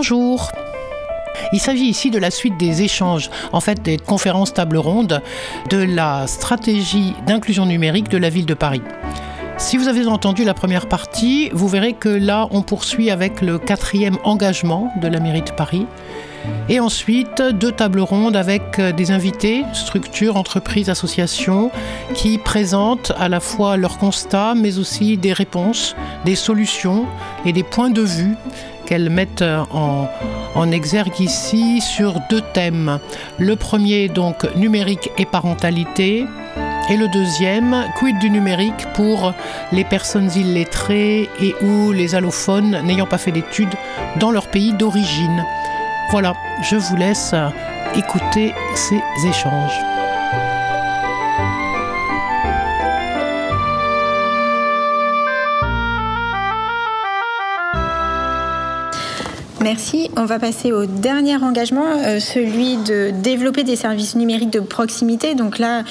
Bonjour. Il s'agit ici de la suite des échanges, en fait des conférences table ronde de la stratégie d'inclusion numérique de la ville de Paris. Si vous avez entendu la première partie, vous verrez que là, on poursuit avec le quatrième engagement de la mairie de Paris. Et ensuite, deux tables rondes avec des invités, structures, entreprises, associations, qui présentent à la fois leurs constats, mais aussi des réponses, des solutions et des points de vue qu'elles mettent en, en exergue ici sur deux thèmes. Le premier, donc, numérique et parentalité. Et le deuxième, quid du numérique pour les personnes illettrées et ou les allophones n'ayant pas fait d'études dans leur pays d'origine. Voilà, je vous laisse écouter ces échanges. Merci. On va passer au dernier engagement, euh, celui de développer des services numériques de proximité. Donc là,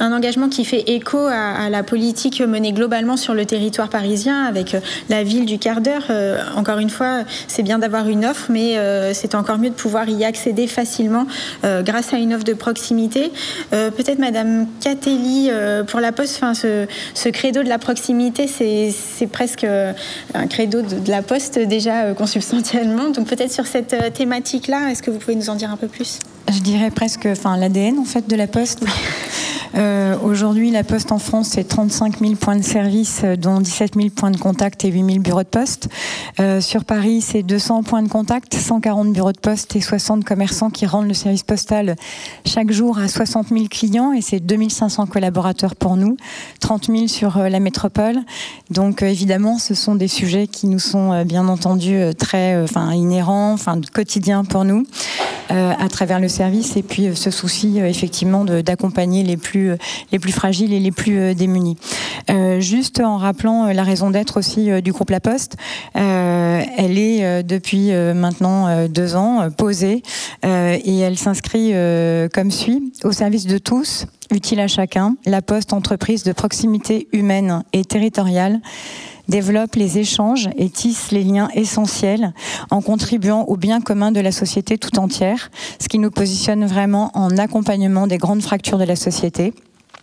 un engagement qui fait écho à, la politique menée globalement sur le territoire parisien avec euh, la ville du quart d'heure. Euh, encore une fois, c'est bien d'avoir une offre, mais c'est encore mieux de pouvoir y accéder facilement grâce à une offre de proximité. Peut-être Madame Catelli, pour la Poste, ce, credo de la proximité, c'est presque un credo de la Poste déjà consubstantiellement. Donc peut-être sur cette euh, thématique-là, est-ce que vous pouvez nous en dire un peu plus? Je dirais presque enfin, l'ADN en fait de la Poste. Euh, aujourd'hui, la Poste en France, c'est 35 000 points de service, euh, dont 17 000 points de contact et 8 000 bureaux de poste. Euh, sur Paris, c'est 200 points de contact, 140 bureaux de poste et 60 commerçants qui rendent le service postal chaque jour à 60 000 clients et c'est 2500 collaborateurs pour nous, 30 000 sur la métropole. Donc évidemment, ce sont des sujets qui nous sont bien entendu très enfin, inhérents, enfin, quotidiens pour nous. à travers le service et puis ce souci effectivement d'accompagner les plus euh, les plus fragiles et les plus euh, démunis. Euh, juste en rappelant la raison d'être aussi du groupe La Poste, elle est depuis maintenant deux ans posée et elle s'inscrit comme suit au service de tous utile à chacun, la Poste, entreprise de proximité humaine et territoriale, développe les échanges et tisse les liens essentiels en contribuant au bien commun de la société tout entière, ce qui nous positionne vraiment en accompagnement des grandes fractures de la société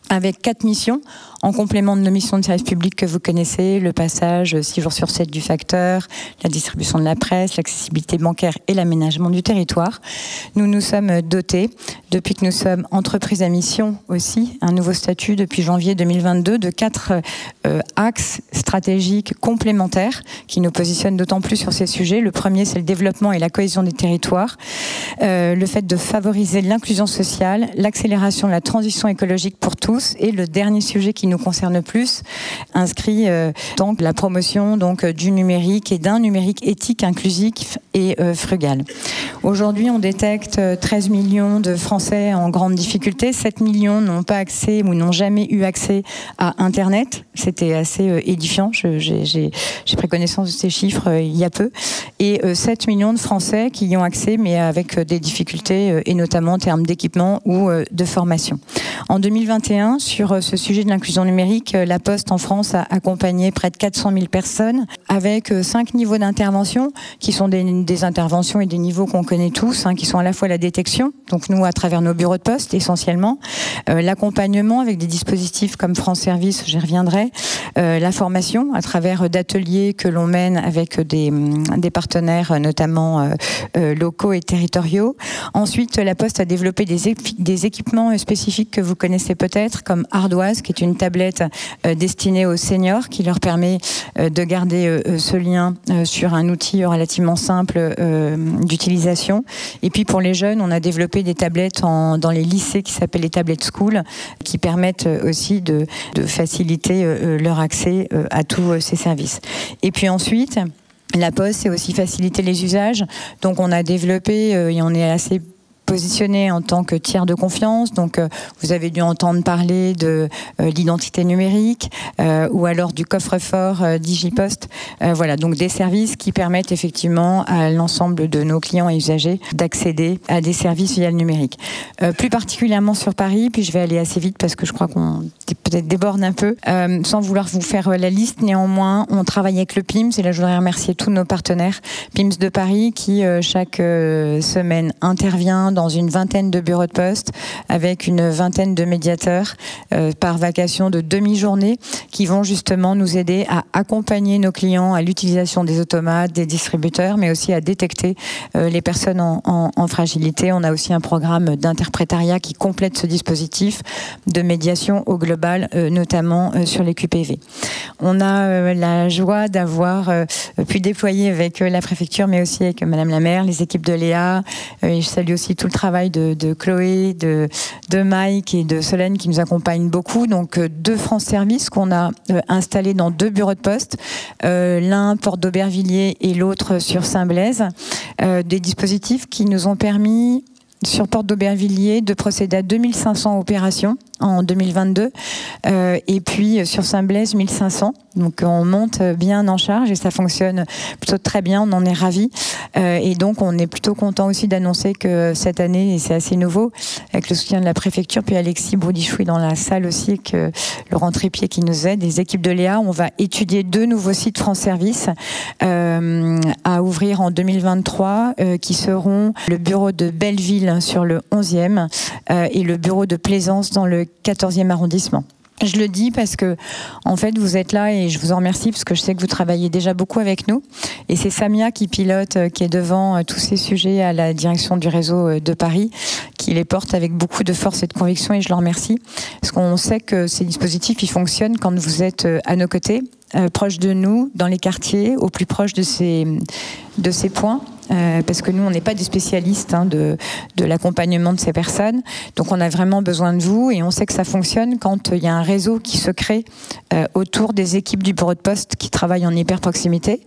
avec quatre missions en complément de nos missions de service public que vous connaissez, le passage 6 jours sur 7 du facteur, la distribution de la presse, l'accessibilité bancaire et l'aménagement du territoire. Nous nous sommes dotés, depuis que nous sommes entreprise à mission aussi, un nouveau statut depuis janvier 2022, de quatre euh, axes stratégiques complémentaires qui nous positionnent d'autant plus sur ces sujets. Le premier, c'est le développement et la cohésion des territoires, euh, le fait de favoriser l'inclusion sociale, l'accélération de la transition écologique pour tous et le dernier sujet qui nous concerne plus, inscrit euh, donc la promotion donc du numérique et d'un numérique éthique, inclusif et euh, frugal. Aujourd'hui, on détecte 13 euh, millions de Français en grande difficulté. 7 millions n'ont pas accès ou n'ont jamais eu accès à Internet. C'était assez édifiant. J'ai pris connaissance de ces chiffres il y a peu. Et 7 millions de Français qui y ont accès, mais avec des difficultés, et notamment en termes d'équipement ou de formation. En 2021, sur ce sujet de l'inclusion numérique, euh, la Poste en France a accompagné près de 400 000 personnes avec euh, cinq niveaux d'intervention qui sont des, interventions et des niveaux qu'on connaît tous, hein, qui sont à la fois la détection, donc nous à travers nos bureaux de poste essentiellement, euh, l'accompagnement avec des dispositifs comme France Service, j'y reviendrai, la formation à travers d'ateliers que l'on mène avec des, des partenaires notamment locaux et territoriaux. Ensuite, la Poste a développé des équipements spécifiques que vous connaissez peut-être comme Ardoise, qui est une tablette euh, destinée aux seniors qui leur permet euh, de garder euh, ce lien sur un outil relativement simple d'utilisation. Et puis pour les jeunes, on a développé des tablettes dans les lycées qui s'appellent les tablettes school, qui permettent aussi de, faciliter leur accès à tous ces services. Et puis ensuite, la Poste, c'est aussi faciliter les usages. Donc on a développé, et on est assez positionner en tant que tiers de confiance. Donc, vous avez dû entendre parler de l'identité numérique ou alors du coffre-fort DigiPost. voilà, donc des services qui permettent effectivement à l'ensemble de nos clients et usagers d'accéder à des services via le numérique. plus particulièrement sur Paris, puis je vais aller assez vite parce que je crois qu'on peut-être déborde un peu, sans vouloir vous faire la liste. Néanmoins, on travaille avec le PIMS et là, je voudrais remercier tous nos partenaires PIMS de Paris qui euh, chaque euh, semaine intervient dans une vingtaine de bureaux de poste avec une vingtaine de médiateurs euh, par vacation de demi-journée qui vont justement nous aider à accompagner nos clients à l'utilisation des automates, des distributeurs, mais aussi à détecter les personnes en, fragilité. On a aussi un programme d'interprétariat qui complète ce dispositif de médiation au global, notamment sur les QPV. On a la joie d'avoir pu déployer avec la préfecture, mais aussi avec Madame la maire, les équipes de Léa. Euh, et je salue aussi tout le travail de, Chloé, de, Mike et de Solène qui nous accompagnent beaucoup. Donc euh, deux France Service qu'on a euh, installés dans deux bureaux de poste, l'un porte d'Aubervilliers et l'autre sur Saint-Blaise. des dispositifs qui nous ont permis sur Porte d'Aubervilliers de procéder à 2500 opérations en 2022 euh, et puis euh, sur Saint-Blaise 1500 donc on monte bien en charge et ça fonctionne plutôt très bien on en est ravis. Euh, et donc on est plutôt content aussi d'annoncer que cette année et c'est assez nouveau avec le soutien de la préfecture puis Alexis Broudichoui dans la salle aussi que Laurent Trépied qui nous aide les équipes de Léa. On va étudier deux nouveaux sites France Service à ouvrir en 2023 qui seront le bureau de Belleville sur le 11e et le bureau de Plaisance dans le 14e arrondissement. Je le dis parce que, en fait, vous êtes là et je vous en remercie parce que je sais que vous travaillez déjà beaucoup avec nous. Et c'est Samia qui pilote, euh, qui est devant euh, tous ces sujets à la direction du réseau euh, de Paris, qui les porte avec beaucoup de force et de conviction et je le remercie. Parce qu'on sait que ces dispositifs, ils fonctionnent quand vous êtes à nos côtés, proches de nous, dans les quartiers, au plus proche de ces, de ces points. Euh, parce que nous, on n'est pas des spécialistes hein, de, de l'accompagnement de ces personnes. Donc, on a vraiment besoin de vous et on sait que ça fonctionne quand il y a un réseau qui se crée euh, autour des équipes du bureau de poste qui travaillent en hyper proximité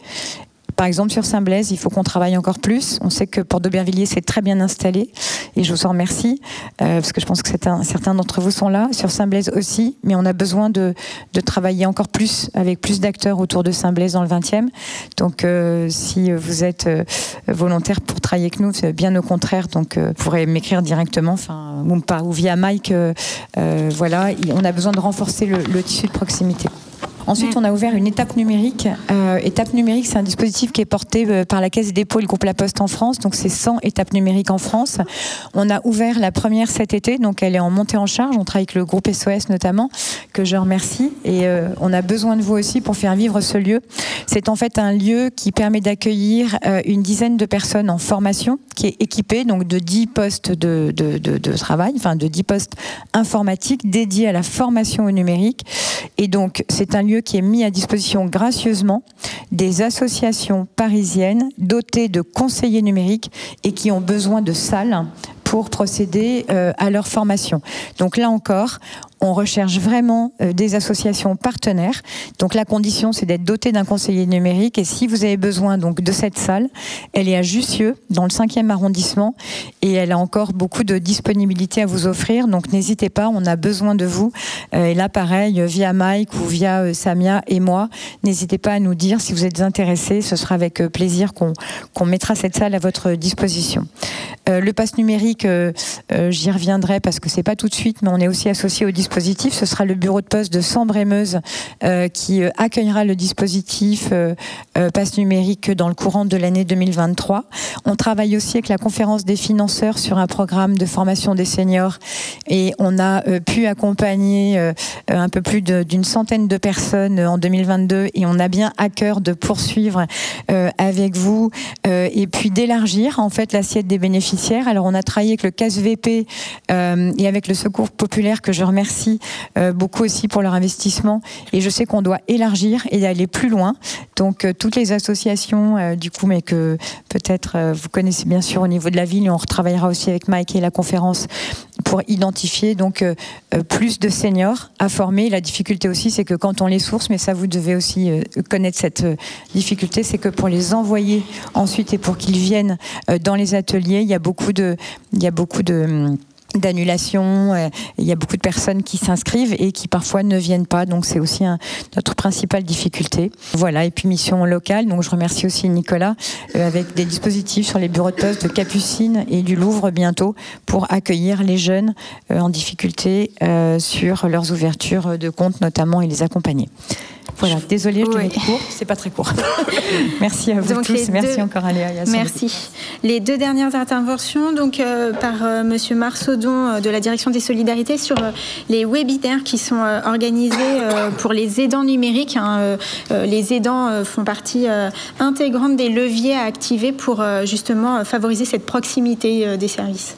par exemple, sur Saint-Blaise, il faut qu'on travaille encore plus. On sait que Port d'Aubervilliers, c'est très bien installé et je vous en remercie euh, parce que je pense que certains, d'entre vous sont là. Sur Saint-Blaise aussi, mais on a besoin de, de travailler encore plus avec plus d'acteurs autour de Saint-Blaise dans le 20e. Donc, euh, si vous êtes euh, volontaire pour travailler avec nous, bien au contraire. Donc, vous pourrez m'écrire directement, enfin, ou, pas, ou via Mike. voilà, on a besoin de renforcer le tissu de proximité. Ensuite, on a ouvert une étape numérique. Euh, étape numérique, c'est un dispositif qui est porté euh, par la Caisse des dépôts et le groupe La Poste en France. Donc, c'est 100 étapes numériques en France. On a ouvert la première cet été, donc elle est en montée en charge. On travaille avec le groupe SOS notamment, que je remercie. Et euh, on a besoin de vous aussi pour faire vivre ce lieu. C'est en fait un lieu qui permet d'accueillir une dizaine de personnes en formation, qui est équipé donc de 10 postes de, de, de, de travail, enfin de 10 postes informatiques dédiés à la formation au numérique. Et donc, c'est un lieu qui est mis à disposition gracieusement des associations parisiennes dotées de conseillers numériques et qui ont besoin de salles pour procéder euh, à leur formation. Donc là encore, on recherche vraiment euh, des associations partenaires. Donc la condition, c'est d'être doté d'un conseiller numérique. Et si vous avez besoin donc de cette salle, elle est à Jussieu, dans le 5e arrondissement, et elle a encore beaucoup de disponibilité à vous offrir. Donc n'hésitez pas, on a besoin de vous. Euh, et là, pareil, via Mike ou via euh, Samia et moi, n'hésitez pas à nous dire si vous êtes intéressés. Ce sera avec plaisir qu'on mettra cette salle à votre disposition. le pass numérique, j'y reviendrai parce que c'est pas tout de suite, mais on est aussi associé au dispositif Ce sera le bureau de poste de Sambre-et-Meuse euh, qui euh, accueillera le dispositif euh, passe numérique dans le courant de l'année 2023. On travaille aussi avec la conférence des financeurs sur un programme de formation des seniors et on a pu accompagner un peu plus d'une centaine de personnes en 2022 et on a bien à cœur de poursuivre avec vous et puis d'élargir en fait l'assiette des bénéficiaires. Alors on a travaillé avec le CASVP et avec le Secours populaire que je remercie euh, beaucoup aussi pour leur investissement. Et je sais qu'on doit élargir et aller plus loin. Donc euh, toutes les associations, euh, du coup, mais que peut-être vous connaissez bien sûr au niveau de la ville, on retravaillera aussi avec Mike et la conférence pour identifier donc plus de seniors à former. La difficulté aussi, c'est que quand on les source, mais ça vous devez aussi connaître cette difficulté, c'est que pour les envoyer ensuite et pour qu'ils viennent dans les ateliers, il y a beaucoup de, il y a beaucoup de d'annulation. Euh, il y a beaucoup de personnes qui s'inscrivent et qui parfois ne viennent pas. Donc c'est aussi notre principale difficulté. Voilà. Et puis mission locale. Donc je remercie aussi Nicolas euh, avec des dispositifs sur les bureaux de poste de Capucine et du Louvre bientôt pour accueillir les jeunes euh, en difficulté sur leurs ouvertures de comptes notamment et les accompagner. Voilà, désolée, je oui. court, c'est pas très court. merci à vous tous, merci encore à Léa. Merci. Les deux dernières interventions, donc euh, par euh, Monsieur Marsaudon euh, de la Direction des Solidarités sur les webinaires qui sont organisés pour les aidants numériques. Hein, les aidants font partie intégrante des leviers à activer pour justement favoriser cette proximité des services.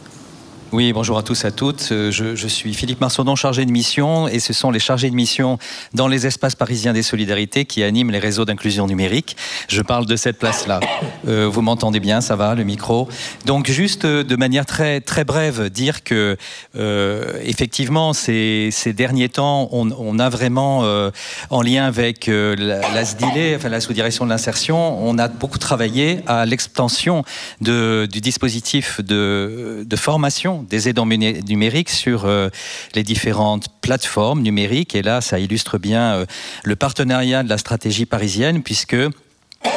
Oui, bonjour à tous, à toutes. Euh, je, suis Philippe Marsaudon, chargé de mission, et ce sont les chargés de mission dans les espaces parisiens des solidarités qui animent les réseaux d'inclusion numérique. Je parle de cette place-là. Euh, vous m'entendez bien, ça va, le micro? Donc, juste euh, de manière très, très brève, dire que, effectivement, ces, derniers temps, on, a vraiment, en lien avec la, SDILE, enfin la sous-direction de l'insertion, on a beaucoup travaillé à l'extension du dispositif de formation des aidants numériques sur euh, les différentes plateformes numériques. Et là, ça illustre bien euh, le partenariat de la stratégie parisienne, puisque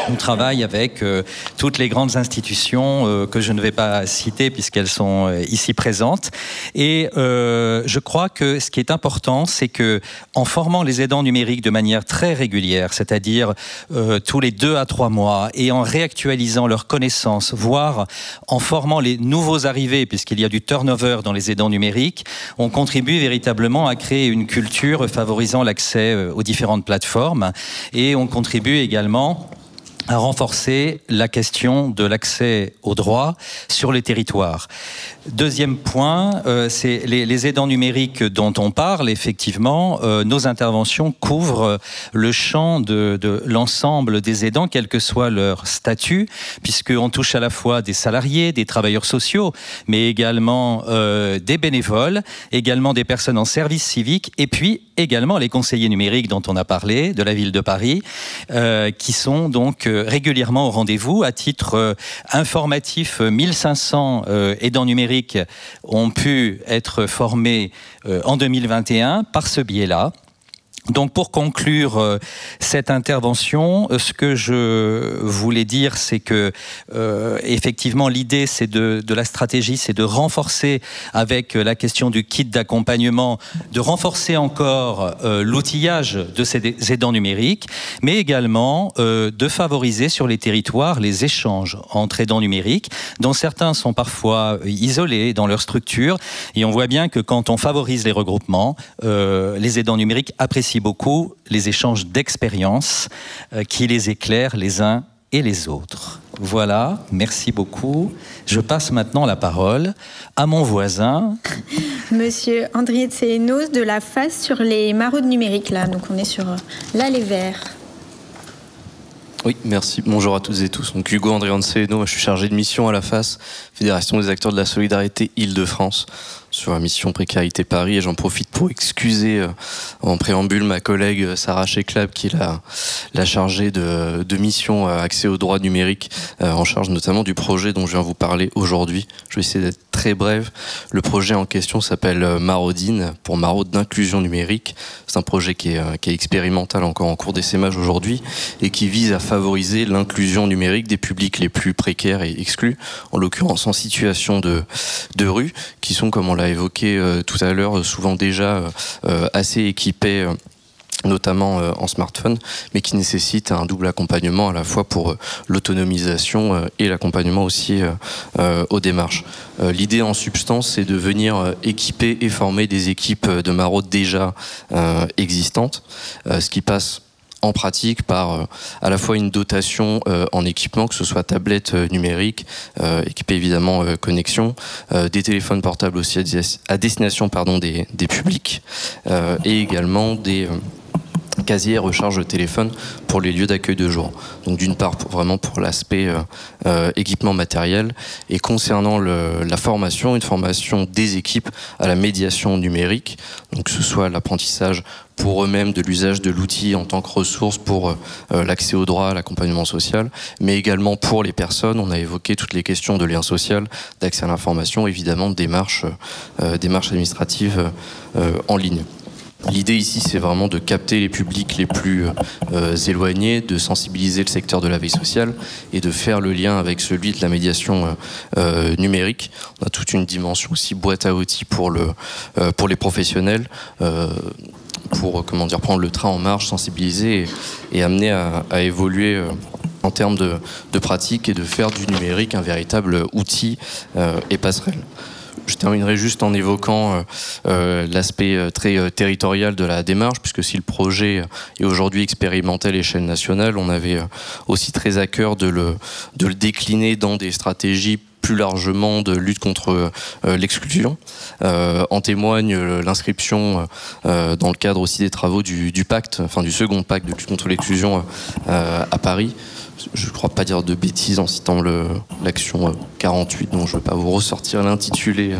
on travaille avec euh, toutes les grandes institutions euh, que je ne vais pas citer puisqu'elles sont euh, ici présentes. Et je crois que ce qui est important, c'est que en formant les aidants numériques de manière très régulière, c'est-à-dire tous les deux à trois mois, et en réactualisant leurs connaissances, voire en formant les nouveaux arrivés, puisqu'il y a du turnover dans les aidants numériques, on contribue véritablement à créer une culture favorisant l'accès aux différentes plateformes, et on contribue également à renforcer la question de l'accès aux droits sur les territoires. Deuxième point, euh, c'est les, aidants numériques dont on parle. Effectivement, euh, nos interventions couvrent le champ de, l'ensemble des aidants, quel que soit leur statut, puisqu'on touche à la fois des salariés, des travailleurs sociaux, mais également euh, des bénévoles, également des personnes en service civique, et puis également les conseillers numériques dont on a parlé, de la ville de Paris, qui sont donc régulièrement au rendez-vous. À titre informatif, 1500 aidants numériques ont pu être formés euh, en 2021 par ce biais-là. Donc pour conclure euh, cette intervention, euh, ce que je voulais dire, c'est que euh, effectivement l'idée, c'est de, de, la stratégie, c'est de renforcer avec la question du kit d'accompagnement, de renforcer encore l'outillage de ces aidants numériques, mais également de favoriser sur les territoires les échanges entre aidants numériques, dont certains sont parfois isolés dans leur structure, et on voit bien que quand on favorise les regroupements, les aidants numériques apprécient beaucoup les échanges d'expériences euh, qui les éclairent les uns et les autres. Voilà, merci beaucoup. Je passe maintenant la parole à mon voisin. Monsieur Andrier de de la face sur les maraudes numériques, là. Donc on est sur euh, l'allée vert. Oui, merci. Bonjour à toutes et tous. Donc Hugo André Céno, je suis chargé de mission à la FAS, Fédération des acteurs de la solidarité Île-de-France sur la mission Précarité Paris et j'en profite pour excuser euh, en préambule ma collègue euh, Sarah Cheklab qui est la, chargée de, mission euh, accès aux droits numériques en charge notamment du projet dont je viens vous parler aujourd'hui. Je vais essayer d'être très bref. Le projet en question s'appelle Marodine pour Maraude d'inclusion numérique. C'est un projet qui est, qui est expérimental encore en cours d'essaimage aujourd'hui et qui vise à favoriser l'inclusion numérique des publics les plus précaires et exclus, en l'occurrence en situation de, de rue, qui sont comme on l'a évoqué euh, tout à l'heure, souvent déjà euh, euh, assez équipés notamment en smartphone, mais qui nécessite un double accompagnement à la fois pour l'autonomisation et l'accompagnement aussi aux démarches. L'idée en substance, c'est de venir équiper et former des équipes de maraude déjà existantes, ce qui passe en pratique par euh, à la fois une dotation euh, en équipement, que ce soit tablette euh, numérique, équipée évidemment connexion, des téléphones portables aussi à, destination des publics, et également des casier recharge de téléphone pour les lieux d'accueil de jour. Donc d'une part vraiment pour l'aspect euh, euh, équipement matériel et concernant la formation, une formation des équipes à la médiation numérique, donc que ce soit l'apprentissage pour eux-mêmes de l'usage de l'outil en tant que ressource pour euh, l'accès au droit, l'accompagnement social, mais également pour les personnes. On a évoqué toutes les questions de lien social, d'accès à l'information, évidemment de démarches, démarches administratives en ligne. L'idée ici, c'est vraiment de capter les publics les plus euh, éloignés, de sensibiliser le secteur de la vie sociale et de faire le lien avec celui de la médiation euh, euh, numérique. On a toute une dimension aussi boîte à outils pour, le, pour les professionnels, pour comment dire, prendre le train en marche, sensibiliser et, amener à, évoluer en termes de, pratique et de faire du numérique un véritable outil et passerelle. Je terminerai juste en évoquant euh, euh, l'aspect euh, très territorial de la démarche, puisque si le projet est aujourd'hui expérimenté à l'échelle nationale, on avait aussi très à cœur de le, décliner dans des stratégies plus largement de lutte contre l'exclusion. en témoigne l'inscription dans le cadre aussi des travaux du, pacte, enfin du second pacte de lutte contre l'exclusion à Paris, je ne crois pas dire de bêtises en citant l'action 48, dont je ne vais pas vous ressortir l'intitulé euh,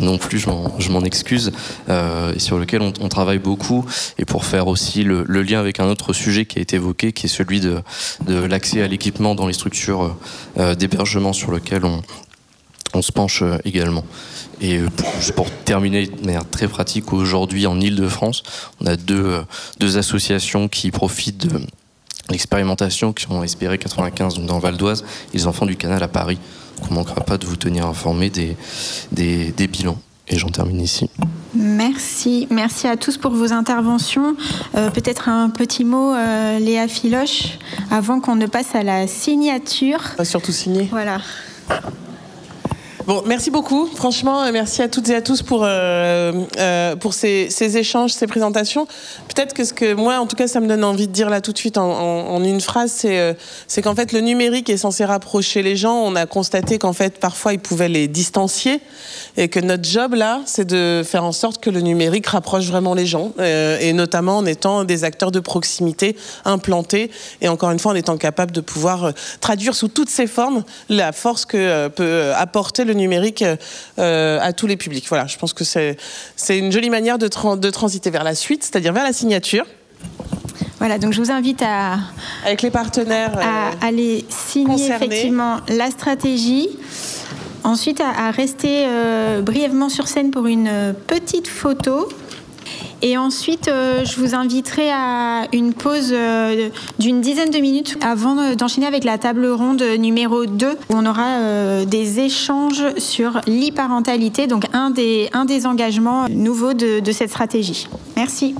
non plus, je m'en excuse, euh, et sur lequel on, travaille beaucoup, et pour faire aussi le, lien avec un autre sujet qui a été évoqué, qui est celui de, l'accès à l'équipement dans les structures euh, d'hébergement sur lequel on, on se penche également. Et pour, terminer de manière très pratique, aujourd'hui en Ile-de-France, on a deux, deux associations qui profitent de l'expérimentation qui ont espéré 95 donc dans Val d'Oise et les enfants du canal à Paris. on ne manquera pas de vous tenir informé des, des, bilans. Et j'en termine ici. Merci. Merci à tous pour vos interventions. Euh, peut-être un petit mot, euh, Léa Filoche, avant qu'on ne passe à la signature. Va surtout signer. Voilà. Bon, merci beaucoup. Franchement, euh, merci à toutes et à tous pour, euh, euh, pour ces, échanges, ces présentations. Peut-être que ce que moi, en tout cas, ça me donne envie de dire là tout de suite en, une phrase, c'est qu'en fait, le numérique est censé rapprocher les gens. On a constaté qu'en fait, parfois, il pouvait les distancier et que notre job là, c'est de faire en sorte que le numérique rapproche vraiment les gens et notamment en étant des acteurs de proximité implantés et encore une fois en étant capable de pouvoir traduire sous toutes ses formes la force que peut apporter le numérique euh, à tous les publics. Voilà, je pense que c'est une jolie manière de, de transiter vers la suite, c'est-à-dire vers la signature. Voilà, donc je vous invite à avec les partenaires à euh, aller signer effectivement la stratégie. Ensuite, à, rester euh, brièvement sur scène pour une petite photo. Et ensuite, euh, je vous inviterai à une pause euh, d'une dizaine de minutes avant d'enchaîner avec la table ronde numéro 2, où on aura euh, des échanges sur l'e-parentalité, donc un des, un des engagements nouveaux de, de cette stratégie. Merci.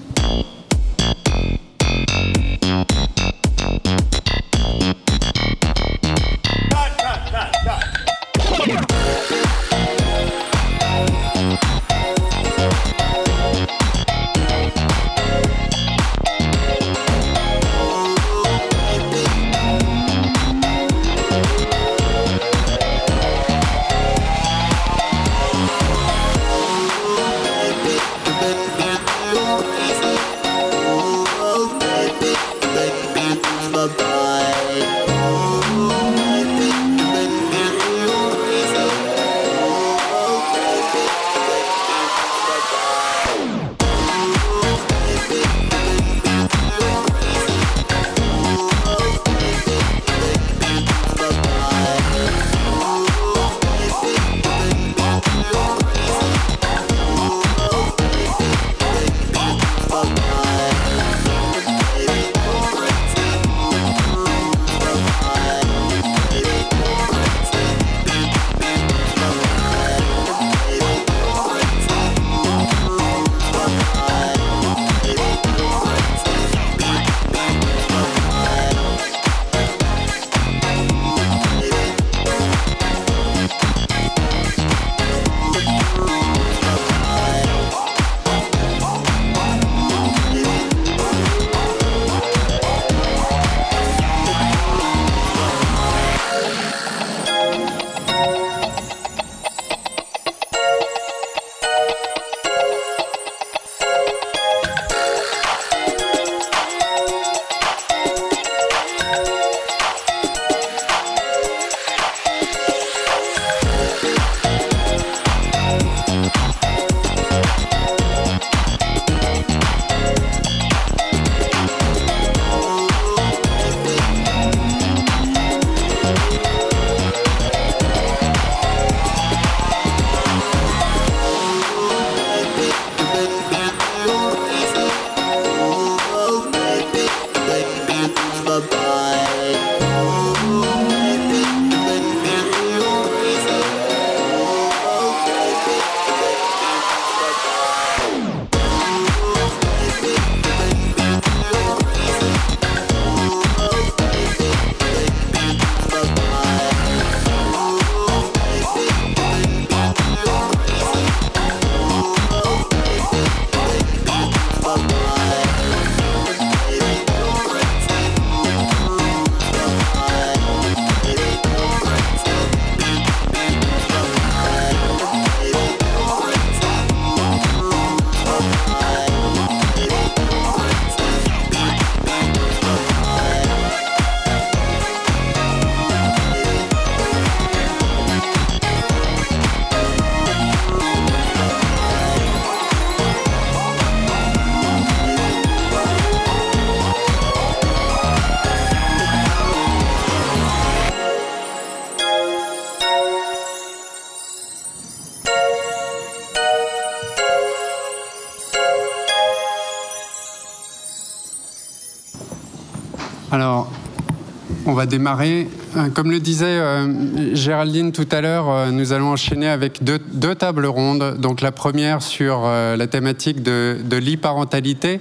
Va démarrer. Euh, comme le disait euh, Géraldine tout à l'heure, euh, nous allons enchaîner avec deux, tables rondes. Donc la première sur la thématique de, de l'e-parentalité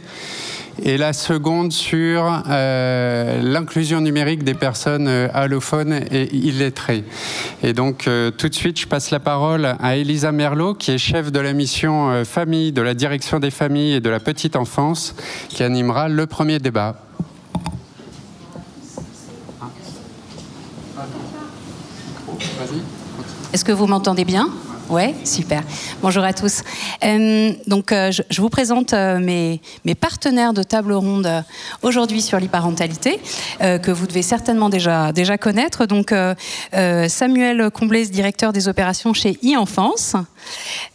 et la seconde sur l'inclusion numérique des personnes allophones et illettrées. Et donc tout de suite, je passe la parole à Elisa Merlot, qui est chef de la mission famille de la direction des familles et de la petite enfance, qui animera le premier débat. Est-ce que vous m'entendez bien? Ouais, super. Bonjour à tous. Euh, donc, euh, je, vous présente euh, mes, partenaires de table ronde aujourd'hui sur l'e-parentalité, que vous devez certainement déjà, déjà connaître. Donc, Samuel Comblès, directeur des opérations chez e-enfance.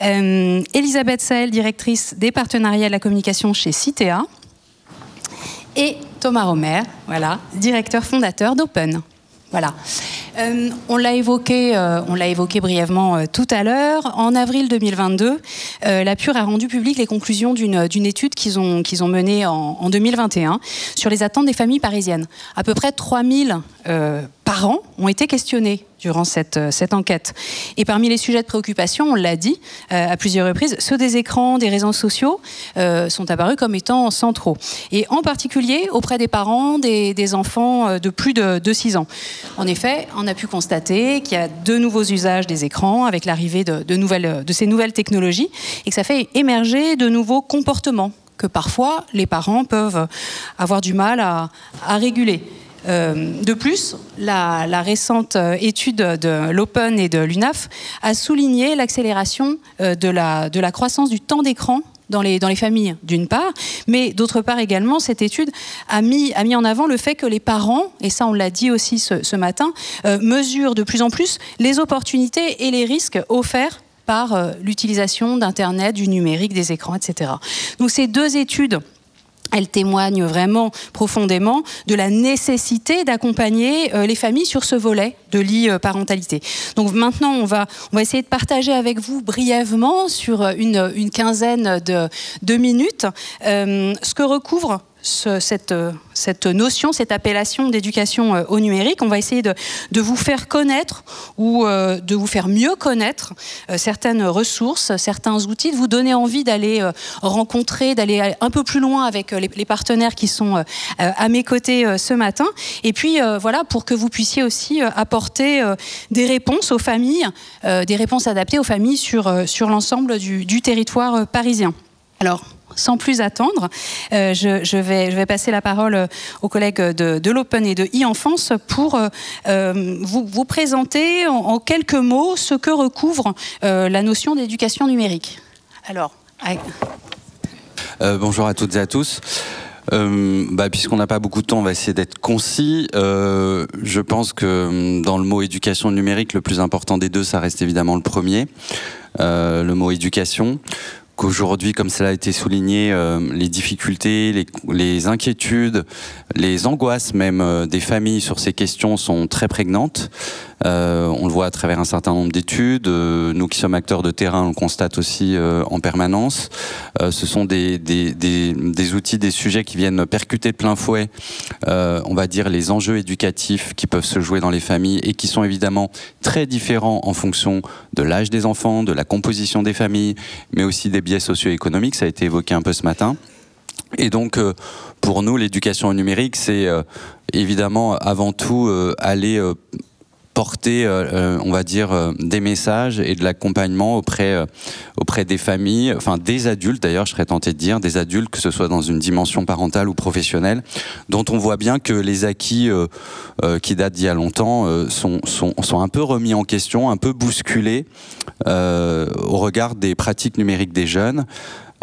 Elisabeth Saël, directrice des partenariats de la communication chez Citea. Et Thomas Romer, voilà, directeur fondateur d'Open. Voilà. Euh, on l'a évoqué, euh, on l'a évoqué brièvement euh, tout à l'heure. En avril 2022, la Pure a rendu public les conclusions d'une étude qu'ils ont, qu'ils ont menée en, en, 2021 sur les attentes des familles parisiennes. À peu près 3000 parents ont été questionnés durant cette, euh, cette enquête. Et parmi les sujets de préoccupation, on l'a dit euh, à plusieurs reprises, ceux des écrans, des réseaux sociaux euh, sont apparus comme étant centraux. Et en particulier auprès des parents des, enfants de plus de, de 6 ans. En effet, on a pu constater qu'il y a de nouveaux usages des écrans avec l'arrivée de, ces nouvelles technologies et que ça fait émerger de nouveaux comportements que parfois les parents peuvent avoir du mal à réguler. Euh, de plus, la, récente euh, étude de l'Open et de l'UNAF a souligné l'accélération euh, de la, de la croissance du temps d'écran dans les, dans les familles, d'une part, mais d'autre part également, cette étude a mis, a mis en avant le fait que les parents, et ça on l'a dit aussi ce, matin, mesurent de plus en plus les opportunités et les risques offerts par l'utilisation d'Internet, du numérique, des écrans, etc. Donc ces deux études elle témoigne vraiment profondément de la nécessité d'accompagner euh, les familles sur ce volet de l'e-parentalité. Donc maintenant, on va, on va essayer de partager avec vous brièvement sur une, une quinzaine de, de minutes euh, ce que recouvre cette, cette, notion, cette appellation d'éducation euh, au numérique. On va essayer de, vous faire connaître ou euh, de vous faire mieux connaître euh, certaines ressources, certains outils, de vous donner envie d'aller rencontrer, d'aller un peu plus loin avec les, les partenaires qui sont à mes côtés ce matin. Et puis voilà, pour que vous puissiez aussi apporter des réponses aux familles, des réponses adaptées aux familles sur, sur l'ensemble du, du territoire parisien. Alors, sans plus attendre, euh, je, vais, je, vais, passer la parole euh, aux collègues de, l'Open et de e-enfance pour euh, vous, vous, présenter en, quelques mots ce que recouvre la notion d'éducation numérique. Alors, bonjour à toutes et à tous. bah, Puisqu'on n'a pas beaucoup de temps, on va essayer d'être concis. je pense que dans le mot éducation numérique, le plus important des deux, ça reste évidemment le premier, le mot éducation qu'aujourd'hui, comme cela a été souligné, euh, les difficultés, les, inquiétudes, les angoisses même euh, des familles sur ces questions sont très prégnantes. Euh, on le voit à travers un certain nombre d'études. Euh, nous qui sommes acteurs de terrain, on le constate aussi euh, en permanence. ce sont des, des, des, outils, des sujets qui viennent percuter de plein fouet, on va dire, les enjeux éducatifs qui peuvent se jouer dans les familles et qui sont évidemment très différents en fonction de l'âge des enfants, de la composition des familles, mais aussi des biais socio-économiques. Ça a été évoqué un peu ce matin. Et donc, pour nous, l'éducation numérique, c'est évidemment avant tout aller porter, euh, euh, on va dire, euh, des messages et de l'accompagnement auprès, auprès des familles, enfin des adultes d'ailleurs, je serais tenté de dire, des adultes, que ce soit dans une dimension parentale ou professionnelle, dont on voit bien que les acquis qui datent d'il y a longtemps sont, sont, sont, un peu remis en question, un peu bousculés au regard des pratiques numériques des jeunes.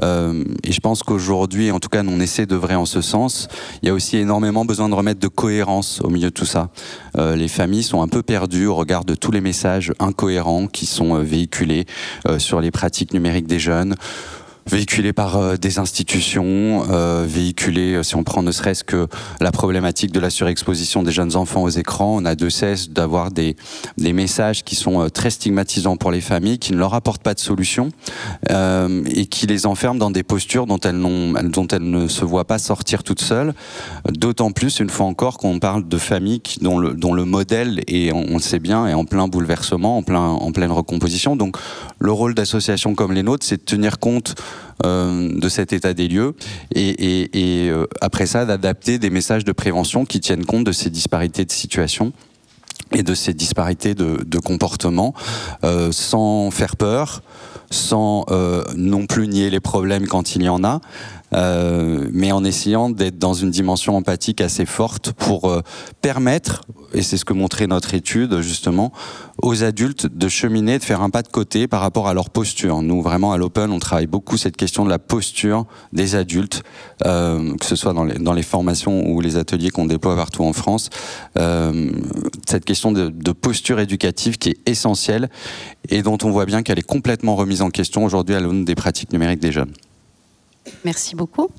Euh, et je pense qu'aujourd'hui, en tout cas, on essaie d'œuvrer en ce sens. Il y a aussi énormément besoin de remettre de cohérence au milieu de tout ça. Euh, les familles sont un peu perdues au regard de tous les messages incohérents qui sont euh, véhiculés sur les pratiques numériques des jeunes véhiculés par euh, des institutions, euh, véhiculés, euh, si on prend ne serait-ce que la problématique de la surexposition des jeunes enfants aux écrans, on a de cesse d'avoir des, des messages qui sont très stigmatisants pour les familles, qui ne leur apportent pas de solution euh, et qui les enferment dans des postures dont elles, dont elles ne se voient pas sortir toutes seules. D'autant plus, une fois encore, qu'on parle de familles dont, le, dont le modèle, est, on le sait bien, est en plein bouleversement, en, plein, en pleine recomposition. Donc le rôle d'associations comme les nôtres, c'est de tenir compte de cet état des lieux et, euh, après ça d'adapter des messages de prévention qui tiennent compte de ces disparités de situation et de ces disparités de, comportement euh, sans faire peur, sans euh, non plus nier les problèmes quand il y en a, euh, mais en essayant d'être dans une dimension empathique assez forte pour euh, permettre, et c'est ce que montrait notre étude justement, aux adultes de cheminer, de faire un pas de côté par rapport à leur posture. Nous, vraiment, à l'Open, on travaille beaucoup cette question de la posture des adultes, euh, que ce soit dans les, formations ou les ateliers qu'on déploie partout en France. Cette question de, posture éducative qui est essentielle et dont on voit bien qu'elle est complètement remise en question aujourd'hui à l'aune des pratiques numériques des jeunes. Merci beaucoup.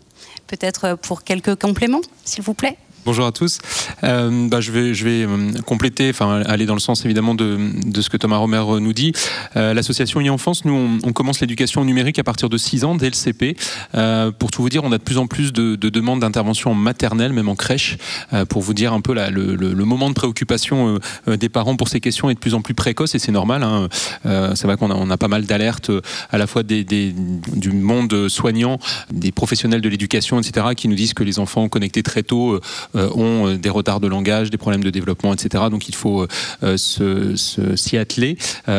Peut-être pour quelques compléments, s'il vous plaît. Bonjour à tous. Euh, bah, je vais, euh, compléter, enfin aller dans le sens évidemment de, ce que Thomas Romer nous dit. Euh, L'association e-enfance, nous on, commence l'éducation numérique à partir de 6 ans, dès le CP. Euh, pour tout vous dire, on a de plus en plus de, de demandes d'intervention en maternelle, même en crèche, euh, pour vous dire un peu le, moment de préoccupation euh, des parents pour ces questions est de plus en plus précoce et c'est normal. Hein. c'est vrai qu'on a, pas mal d'alertes à la fois du monde soignant, des professionnels de l'éducation, etc., qui nous disent que les enfants connectés très tôt euh, ont euh, des retards de langage, des problèmes de développement, etc. Donc il faut euh, s'y atteler,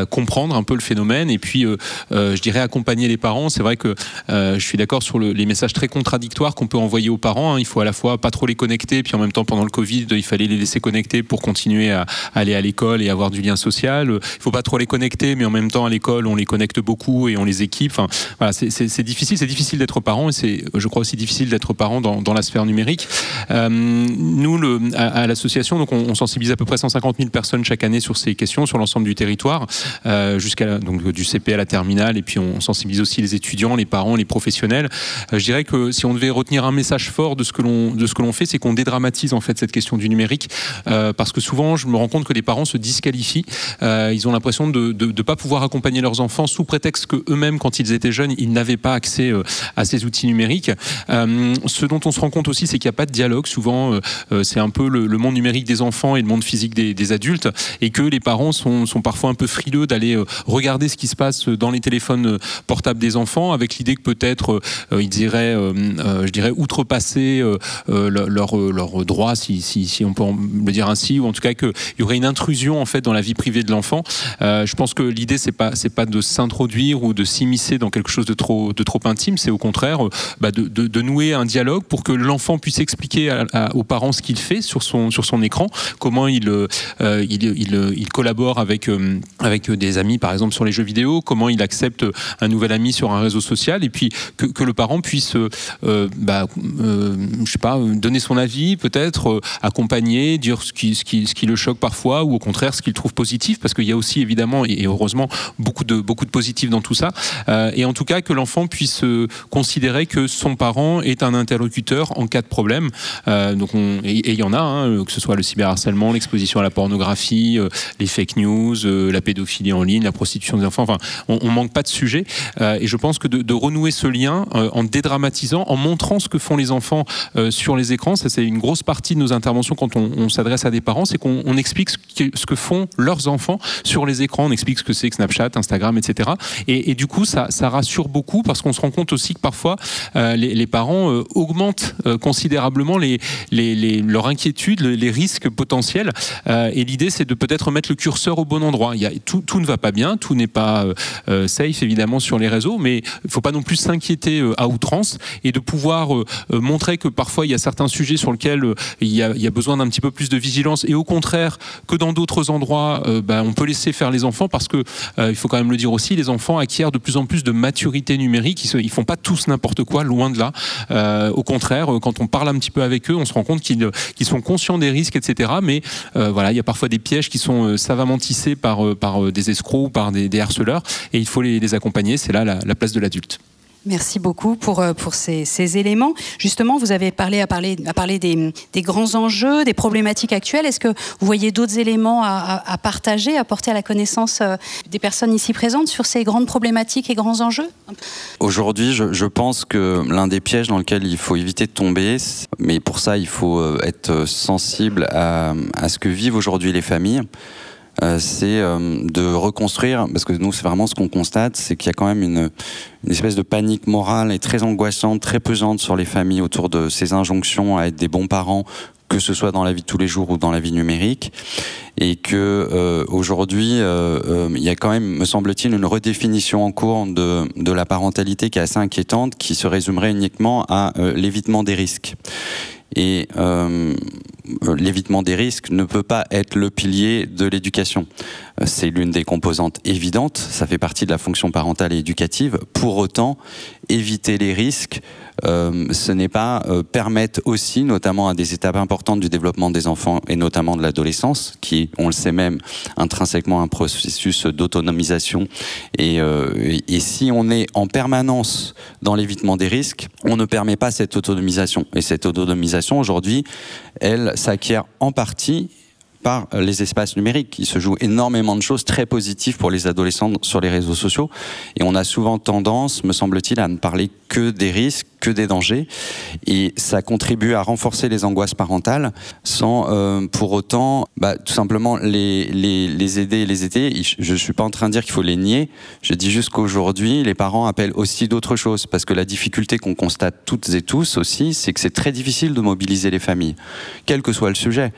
comprendre un peu le phénomène et puis, je dirais, accompagner les parents. C'est vrai que je suis d'accord sur le, les messages très contradictoires qu'on peut envoyer aux parents. Hein. Il faut à la fois pas trop les connecter, puis en même temps, pendant le Covid, il fallait les laisser connecter pour continuer à, aller à l'école et avoir du lien social. Il faut pas trop les connecter, mais en même temps, à l'école, on les connecte beaucoup et on les équipe. Enfin, c'est difficile. C'est difficile d'être parent et c'est, je crois, aussi difficile d'être parent dans, la sphère numérique. Euh, nous, à, l'association, donc on, sensibilise à peu près 150 000 personnes chaque année sur ces questions, sur l'ensemble du territoire, euh, jusqu'à donc du CP à la terminale, et puis on sensibilise aussi les étudiants, les parents, les professionnels. Euh, je dirais que si on devait retenir un message fort de ce que l'on de ce que l'on fait, c'est qu'on dédramatise en fait cette question du numérique, euh, parce que souvent, je me rends compte que les parents se disqualifient. Ils ont l'impression de ne pas pouvoir accompagner leurs enfants sous prétexte que eux-mêmes, quand ils étaient jeunes, ils n'avaient pas accès à ces outils numériques. Ce dont on se rend compte aussi, c'est qu'il n'y a pas de dialogue. Souvent, euh, c'est un peu le, monde numérique des enfants et le monde physique des, adultes, et que les parents sont, parfois un peu frileux d'aller euh, regarder ce qui se passe dans les téléphones euh, portables des enfants, avec l'idée que peut-être ils iraient, je dirais, outrepasser leurs leur droits, si, on peut le dire ainsi, ou en tout cas qu'il y aurait une intrusion en fait dans la vie privée de l'enfant. je pense que l'idée c'est pas pas de s'introduire ou de s'immiscer dans quelque chose de trop intime, c'est au contraire bah, de, nouer un dialogue pour que l'enfant puisse expliquer à, aux parents ce qu'il fait sur son, sur son écran, comment il, euh, il, il, il, collabore avec, euh, avec des amis, par exemple, sur les jeux vidéo, comment il accepte un nouvel ami sur un réseau social, et puis que, que le parent puisse, euh, bah, euh, je sais pas, donner son avis, peut-être, euh, accompagner, dire ce qui, ce, qui, ce qui le choque parfois, ou au contraire ce qu'il trouve positif, parce qu'il y a aussi évidemment, et heureusement, beaucoup de, beaucoup de positifs dans tout ça, euh, et en tout cas que l'enfant puisse considérer que son parent est un interlocuteur en cas de problème. donc et il y en a, hein, que ce soit le cyberharcèlement, l'exposition à la pornographie, euh, les fake news, euh, la pédophilie en ligne, la prostitution des enfants. Enfin, on, on manque pas de sujets. Euh, et je pense que de, renouer ce lien en dédramatisant, en montrant ce que font les enfants sur les écrans, ça c'est une grosse partie de nos interventions quand on, s'adresse à des parents, c'est qu'on explique ce que, font leurs enfants sur les écrans, on explique ce que c'est que Snapchat, Instagram, etc. Et, du coup, ça, rassure beaucoup parce qu'on se rend compte aussi que parfois les, parents augmentent considérablement les, les, leur inquiétude, les risques potentiels. Euh, et l'idée, c'est de peut-être mettre le curseur au bon endroit. Il y a, tout, tout, ne va pas bien, tout n'est pas euh, safe évidemment sur les réseaux, mais il ne faut pas non plus s'inquiéter euh, à outrance et de pouvoir euh, montrer que parfois il y a certains sujets sur lesquels euh, il y, a, besoin d'un petit peu plus de vigilance et au contraire que dans d'autres endroits, bah, on peut laisser faire les enfants parce que il faut quand même le dire aussi, les enfants acquièrent de plus en plus de maturité numérique. Ils ne font pas tous n'importe quoi, loin de là. au contraire, quand on parle un petit peu avec eux, on se rend compte qu'ils qu sont conscients des risques, etc. Mais euh, voilà, il y a parfois des pièges qui sont euh, savamment tissés par, euh, des escrocs ou par des, harceleurs, et il faut les, accompagner. C'est là la place de l'adulte. Merci beaucoup pour, euh, pour ces, ces, éléments. Justement, vous avez parlé à parler, à parler des, des grands enjeux, des problématiques actuelles. Est-ce que vous voyez d'autres éléments à, à, partager, à porter à la connaissance euh, des personnes ici présentes sur ces grandes problématiques et grands enjeux? Aujourd'hui, je, je, pense que l'un des pièges dans lequel il faut éviter de tomber, mais pour ça, il faut euh, être sensible à, à ce que vivent aujourd'hui les familles. Euh, c'est euh, de reconstruire, parce que nous, c'est vraiment ce qu'on constate, c'est qu'il y a quand même une, une, espèce de panique morale et très angoissante, très pesante sur les familles autour de ces injonctions à être des bons parents que ce soit dans la vie de tous les jours ou dans la vie numérique, et que euh, aujourd'hui euh, euh, il y a quand même, me semble-t-il, une redéfinition en cours de, de, la parentalité qui est assez inquiétante, qui se résumerait uniquement à l'évitement des risques. Et l'évitement des risques ne peut pas être le pilier de l'éducation. C'est l'une des composantes évidentes, ça fait partie de la fonction parentale et éducative. Pour autant, éviter les risques, euh, ce n'est pas euh, permettre aussi, notamment à des étapes importantes du développement des enfants et notamment de l'adolescence, qui, on le sait même, intrinsèquement un processus d'autonomisation. Et, euh, et, si on est en permanence dans l'évitement des risques, on ne permet pas cette autonomisation. Et cette autonomisation, aujourd'hui, elle s'acquiert en partie par les espaces numériques. Il se joue énormément de choses très positives pour les adolescents sur les réseaux sociaux. Et on a souvent tendance, me semble-t-il, à ne parler que des risques, que des dangers. Et ça contribue à renforcer les angoisses parentales sans euh, pour autant bah, tout simplement les, les, aider et les aider. Je ne suis pas en train de dire qu'il faut les nier. Je dis juste qu'aujourd'hui, les parents appellent aussi d'autres choses. Parce que la difficulté qu'on constate toutes et tous aussi, c'est que c'est très difficile de mobiliser les familles, quel que soit le sujet.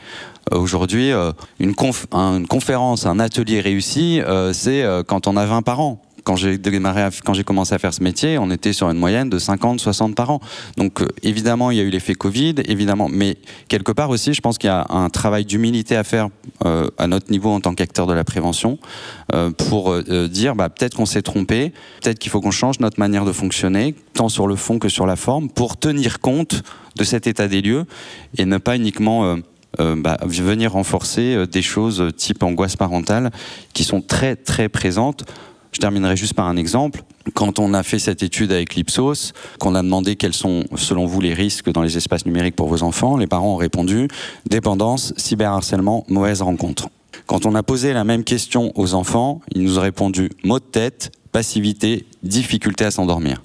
Aujourd'hui, euh, une, conférence, un atelier réussi, euh, c'est euh, quand on a 20 parents quand j'ai démarré, quand j'ai commencé à faire ce métier, on était sur une moyenne de 50, 60 par an. Donc évidemment, il y a eu l'effet Covid, évidemment, mais quelque part aussi, je pense qu'il y a un travail d'humilité à faire à notre niveau en tant qu'acteur de la prévention pour dire, bah, peut-être qu'on s'est trompé, peut-être qu'il faut qu'on change notre manière de fonctionner, tant sur le fond que sur la forme, pour tenir compte de cet état des lieux et ne pas uniquement euh, bah, venir renforcer euh, des choses type angoisse parentale qui sont très très présentes. Je terminerai juste par un exemple. Quand on a fait cette étude avec l'Ipsos, qu'on a demandé quels sont, selon vous, les risques dans les espaces numériques pour vos enfants, les parents ont répondu dépendance, cyberharcèlement, mauvaise rencontre. Quand on a posé la même question aux enfants, ils nous ont répondu maux de tête, passivité, difficulté à s'endormir.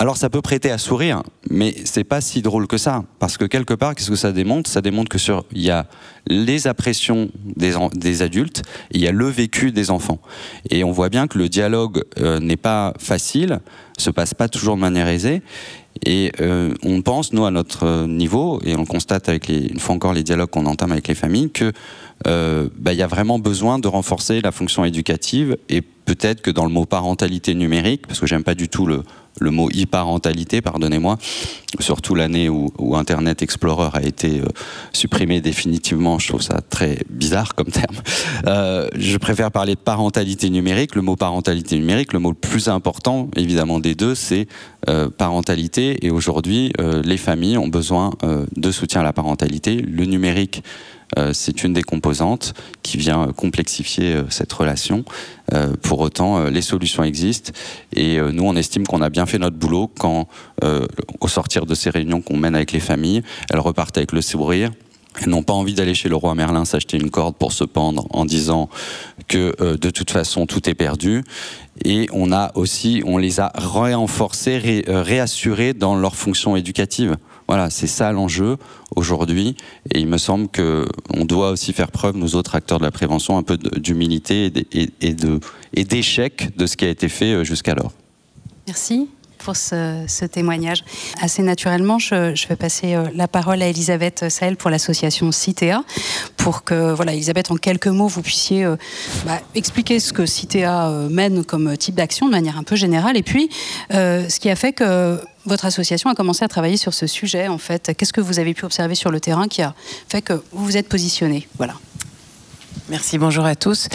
Alors ça peut prêter à sourire, mais c'est pas si drôle que ça, parce que quelque part, qu'est-ce que ça démontre? Ça démontre que sur il y a les impressions des, adultes, il y a le vécu des enfants, et on voit bien que le dialogue euh, n'est pas facile, se passe pas toujours de manière aisée, et euh, on pense, nous, à notre niveau, et on constate avec les, une fois encore les dialogues qu'on entame avec les familles, que euh, bah, y a vraiment besoin de renforcer la fonction éducative et peut-être que dans le mot parentalité numérique, parce que j'aime pas du tout le, le mot e-parentalité, pardonnez-moi, surtout l'année où, Internet Explorer a été euh, supprimé définitivement, je trouve ça très bizarre comme terme. Euh, je préfère parler de parentalité numérique. Le mot parentalité numérique, le mot le plus important, évidemment, des deux, c'est euh, parentalité. Et aujourd'hui, les familles ont besoin de soutien à la parentalité. Le numérique c'est une des composantes qui vient complexifier euh, cette relation. Euh, pour autant, les solutions existent et nous, on estime qu'on a bien fait notre boulot quand, au sortir de ces réunions qu'on mène avec les familles, elles repartent avec le sourire. Elles n'ont pas envie d'aller chez le roi Merlin s'acheter une corde pour se pendre en disant que de toute façon tout est perdu. Et on a aussi, on les a renforcés, réassurés dans leur fonction éducative. Voilà, c'est ça l'enjeu aujourd'hui. Et il me semble qu'on doit aussi faire preuve, nous autres acteurs de la prévention, un peu d'humilité et d'échec de ce qui a été fait euh, jusqu'alors. Merci pour ce, témoignage. Assez naturellement, je, vais passer euh, la parole à Elisabeth Sahel pour l'association Citea, pour que, voilà, Elisabeth, en quelques mots, vous puissiez euh, bah, expliquer ce que Citea mène comme type d'action de manière un peu générale, et puis ce qui a fait que votre association a commencé à travailler sur ce sujet, en fait. Qu'est-ce que vous avez pu observer sur le terrain qui a fait que vous vous êtes positionné? Voilà. Merci, bonjour à tous.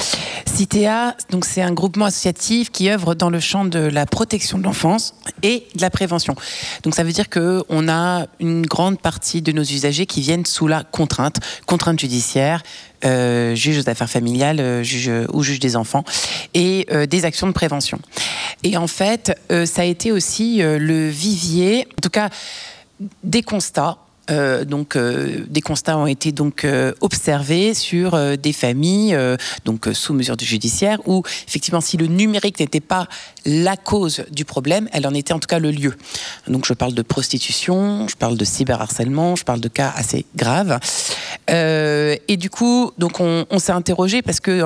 CITEA, donc c'est un groupement associatif qui œuvre dans le champ de la protection de l'enfance et de la prévention. Donc ça veut dire que on a une grande partie de nos usagers qui viennent sous la contrainte, contrainte judiciaire, euh, juge aux affaires familiales, euh, juge ou juge des enfants, et euh, des actions de prévention. Et en fait, ça a été aussi le vivier, en tout cas, des constats euh, donc euh, des constats ont été donc euh, observés sur des familles donc sous mesure judiciaire où effectivement si le numérique n'était pas la cause du problème, elle en était en tout cas le lieu. Donc je parle de prostitution, je parle de cyberharcèlement, je parle de cas assez graves. et du coup, donc on, s'est interrogé parce que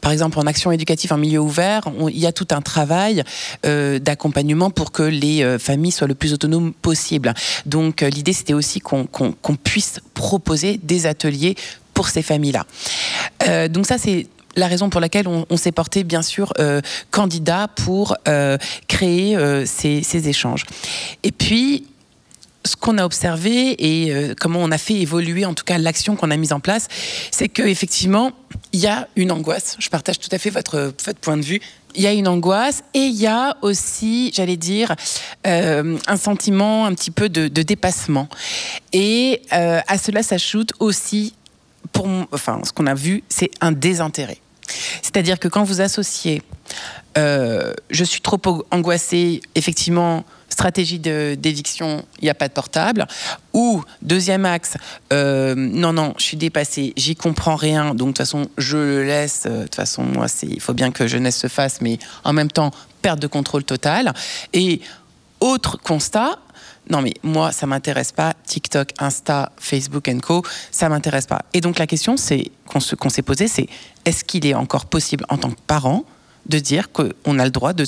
par exemple en action éducative en milieu ouvert, il y a tout un travail d'accompagnement pour que les familles soient le plus autonomes possible. Donc l'idée c'était aussi qu'on puisse proposer des ateliers pour ces familles-là. Euh, donc ça, c'est la raison pour laquelle on, s'est porté, bien sûr, euh, candidat pour euh, créer ces, échanges. Et puis, ce qu'on a observé et comment on a fait évoluer, en tout cas, l'action qu'on a mise en place, c'est qu'effectivement, il y a une angoisse. Je partage tout à fait votre, votre point de vue il y a une angoisse et il y a aussi, j'allais dire, euh, un sentiment un petit peu de, dépassement. Et euh, à cela s'ajoute aussi, pour, enfin, ce qu'on a vu, c'est un désintérêt. C'est-à-dire que quand vous associez, euh, je suis trop angoissée, effectivement, stratégie d'éviction, il n'y a pas de portable. Ou, deuxième axe, euh, non, non, je suis dépassée, j'y comprends rien, donc de toute façon, je le laisse. Euh, de toute façon, moi, il faut bien que jeunesse se fasse, mais en même temps, perte de contrôle total. Et autre constat, non mais moi ça m'intéresse pas TikTok, Insta, Facebook Co, ça m'intéresse pas. Et donc la question c'est qu'on s'est posé c'est est-ce qu'il est encore possible en tant que parent de dire qu'on a le droit de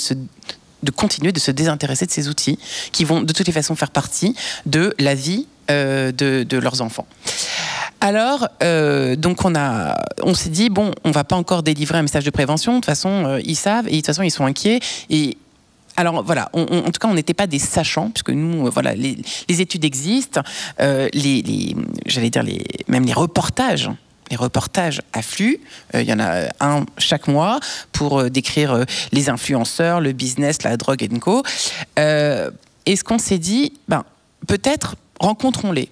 continuer de se désintéresser de ces outils qui vont de toutes les façons faire partie de la vie euh, de, leurs enfants? Alors, euh, donc on a, on s'est dit bon, on va pas encore délivrer un message de prévention. De toute façon, euh, ils savent et de toute façon ils sont inquiets et alors voilà, en tout cas, on n'était pas des sachants, puisque nous, voilà, les, études existent, les, j'allais dire les, même les reportages les reportages affluent. Euh, il y en a un chaque mois pour euh, décrire euh, les influenceurs, le business, la drogue et co. et ce qu'on s'est dit, ben, peut-être rencontrons-les.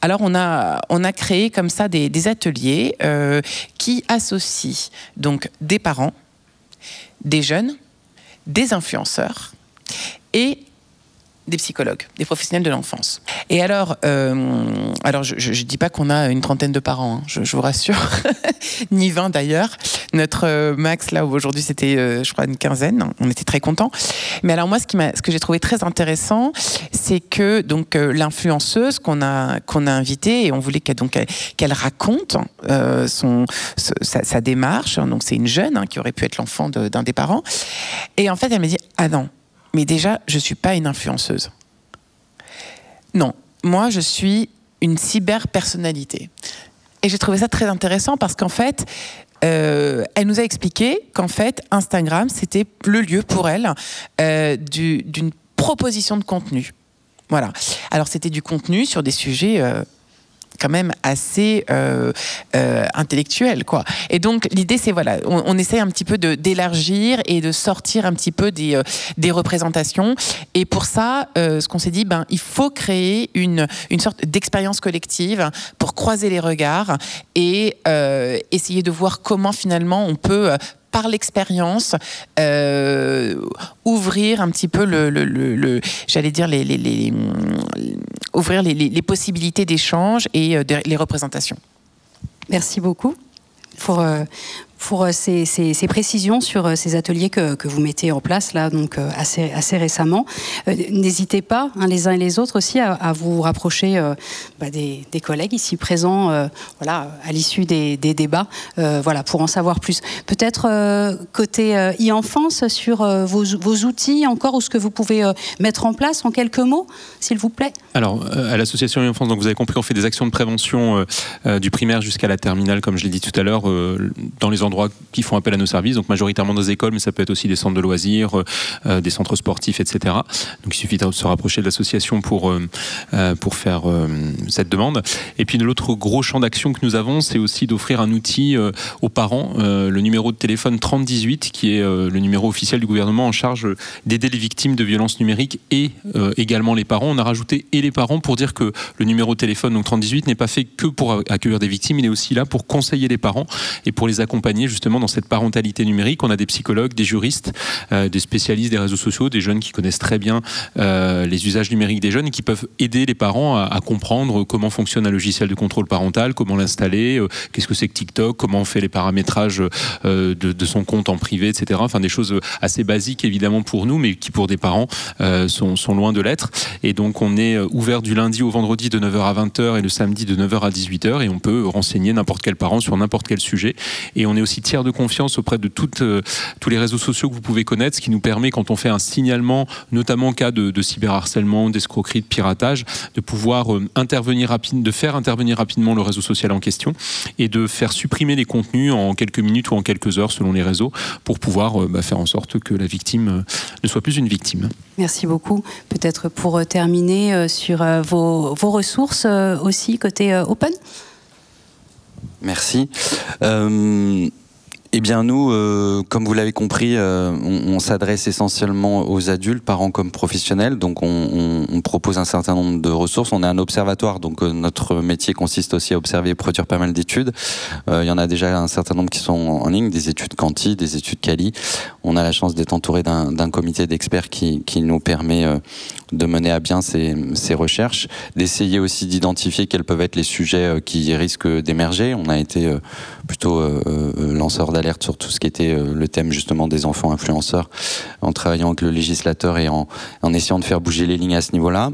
Alors on a, on a créé comme ça des, des ateliers qui associent donc des parents, des jeunes, des influenceurs et des psychologues, des professionnels de l'enfance. Et alors, euh, alors je ne dis pas qu'on a une trentaine de parents, hein, je, vous rassure, ni vingt d'ailleurs. Notre euh, max, là, aujourd'hui, c'était, euh, je crois, une quinzaine. On était très contents. Mais alors, moi, ce, que j'ai trouvé très intéressant, c'est que donc l'influenceuse qu'on a, a invitée, et on voulait qu'elle, raconte son, sa, démarche. Donc, c'est une jeune hein, qui aurait pu être l'enfant d'un des parents. Et en fait, elle me dit Ah non, mais déjà, je ne suis pas une influenceuse. Non, moi, je suis une cyber-personnalité. Et j'ai trouvé ça très intéressant parce qu'en fait, euh, elle nous a expliqué qu'en fait, Instagram, c'était le lieu pour elle euh, d'une proposition de contenu. Voilà. Alors, c'était du contenu sur des sujets. Euh, quand même assez euh, euh, intellectuel, quoi. Et donc l'idée, c'est voilà, on, essaie un petit peu d'élargir et de sortir un petit peu des, euh, des représentations. Et pour ça, ce qu'on s'est dit, ben il faut créer une une sorte d'expérience collective pour croiser les regards et essayer de voir comment finalement on peut par l'expérience, ouvrir un petit peu le, j'allais dire les, ouvrir les, possibilités d'échange et euh, les représentations. Merci beaucoup euh, pour euh, ces, précisions sur euh, ces ateliers que, vous mettez en place là, donc euh, assez, récemment. N'hésitez pas, hein, les uns et les autres aussi, à, vous rapprocher bah, des, collègues ici présents, voilà, à l'issue des, débats, voilà, pour en savoir plus. Peut-être côté e-enfance sur vos, vos, outils encore ou ce que vous pouvez mettre en place en quelques mots, s'il vous plaît? Alors, à l'association e-enfance, donc vous avez compris, on fait des actions de prévention du primaire jusqu'à la terminale, comme je l'ai dit tout à l'heure, dans les endroits qui font appel à nos services, donc majoritairement nos écoles, mais ça peut être aussi des centres de loisirs, euh, euh, des centres sportifs, etc. Donc il suffit de se rapprocher de l'association pour, euh, pour faire cette demande. Et puis l'autre gros champ d'action que nous avons, c'est aussi d'offrir un outil aux parents, le numéro de téléphone 3018, qui est le numéro officiel du gouvernement en charge d'aider les victimes de violences numériques et également les parents. On a rajouté et les parents pour dire que le numéro de téléphone, donc 3018, n'est pas fait que pour accueillir des victimes, il est aussi là pour conseiller les parents et pour les accompagner justement dans cette parentalité numérique. On a des psychologues, des juristes, des spécialistes des réseaux sociaux, des jeunes qui connaissent très bien les usages numériques des jeunes et qui peuvent aider les parents à, comprendre comment fonctionne un logiciel de contrôle parental, comment l'installer, qu'est-ce que c'est que TikTok, comment on fait les paramétrages de, de, son compte en privé, etc. Enfin, des choses assez basiques évidemment pour nous, mais qui pour des parents sont, sont loin de l'être. Et donc, on est ouvert du lundi au vendredi de 9h à 20h et le samedi de 9h à 18h et on peut renseigner n'importe quel parent sur n'importe quel sujet. Et on est aussi tiers de confiance auprès de euh, tous les réseaux sociaux que vous pouvez connaître, ce qui nous permet, quand on fait un signalement, notamment en cas de, cyberharcèlement, d'escroquerie, de piratage, de pouvoir euh, intervenir rapidement, de faire intervenir rapidement le réseau social en question et de faire supprimer les contenus en quelques minutes ou en quelques heures selon les réseaux pour pouvoir euh, bah, faire en sorte que la victime ne soit plus une victime. Merci beaucoup. Peut-être pour terminer sur vos ressources aussi côté Open Merci. Euh, eh bien, nous, euh, comme vous l'avez compris, euh, on, s'adresse essentiellement aux adultes, parents comme professionnels. Donc, on, propose un certain nombre de ressources. On est un observatoire, donc notre métier consiste aussi à observer et produire pas mal d'études. il y en a déjà un certain nombre qui sont en ligne, des études quanti, des études quali. On a la chance d'être entouré d'un comité d'experts qui, nous permet de mener à bien ces, recherches, d'essayer aussi d'identifier quels peuvent être les sujets qui risquent d'émerger. On a été plutôt lanceur d'alerte sur tout ce qui était le thème justement des enfants influenceurs, en travaillant avec le législateur et en, en essayant de faire bouger les lignes à ce niveau-là.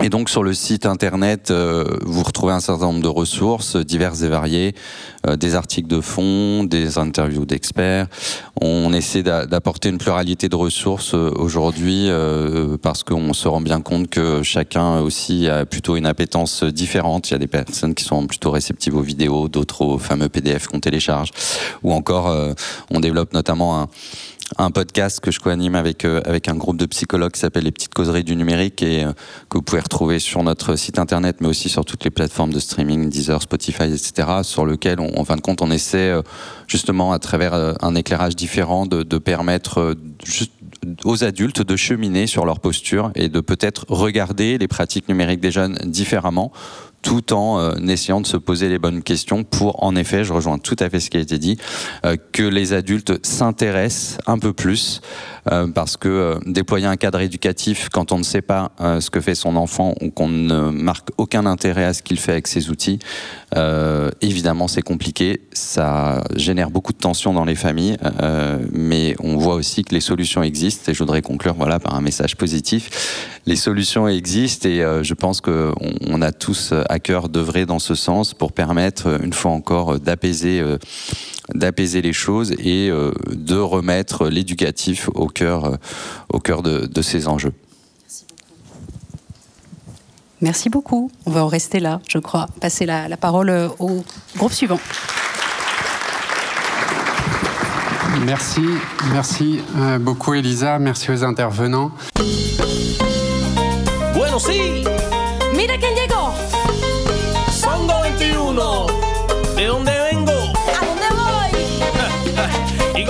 Et donc sur le site internet, euh, vous retrouvez un certain nombre de ressources diverses et variées, euh, des articles de fond, des interviews d'experts. On essaie d'apporter une pluralité de ressources euh, aujourd'hui parce qu'on se rend bien compte que chacun aussi a plutôt une appétence différente. Il y a des personnes qui sont plutôt réceptives aux vidéos, d'autres aux fameux PDF qu'on télécharge, ou encore on développe notamment un un podcast que je co-anime avec, euh, avec un groupe de psychologues qui s'appelle Les Petites Causeries du Numérique et euh, que vous pouvez retrouver sur notre site internet, mais aussi sur toutes les plateformes de streaming, Deezer, Spotify, etc., sur lequel, on, en fin de compte, on essaie euh, justement, à travers un éclairage différent, de, permettre aux adultes de cheminer sur leur posture et de peut-être regarder les pratiques numériques des jeunes différemment tout en euh, essayant de se poser les bonnes questions pour, en effet, je rejoins tout à fait ce qui a été dit, euh, que les adultes s'intéressent un peu plus parce que déployer un cadre éducatif quand on ne sait pas ce que fait son enfant ou qu'on ne marque aucun intérêt à ce qu'il fait avec ses outils, évidemment c'est compliqué, ça génère beaucoup de tensions dans les familles, mais on voit aussi que les solutions existent et je voudrais conclure voilà par un message positif. Les solutions existent et je pense qu'on on a tous à cœur d'œuvrer dans ce sens pour permettre, euh, une fois encore, euh, d'apaiser euh, d'apaiser les choses et de remettre l'éducatif au cœur, au cœur de, ces enjeux. Merci beaucoup. On va en rester là, je crois. Passer la, la parole au groupe suivant. Merci, merci beaucoup Elisa, merci aux intervenants. Sí. Mira quién llegó. Songo 21. ¿De dónde vengo? ¿A dónde voy? ¿Y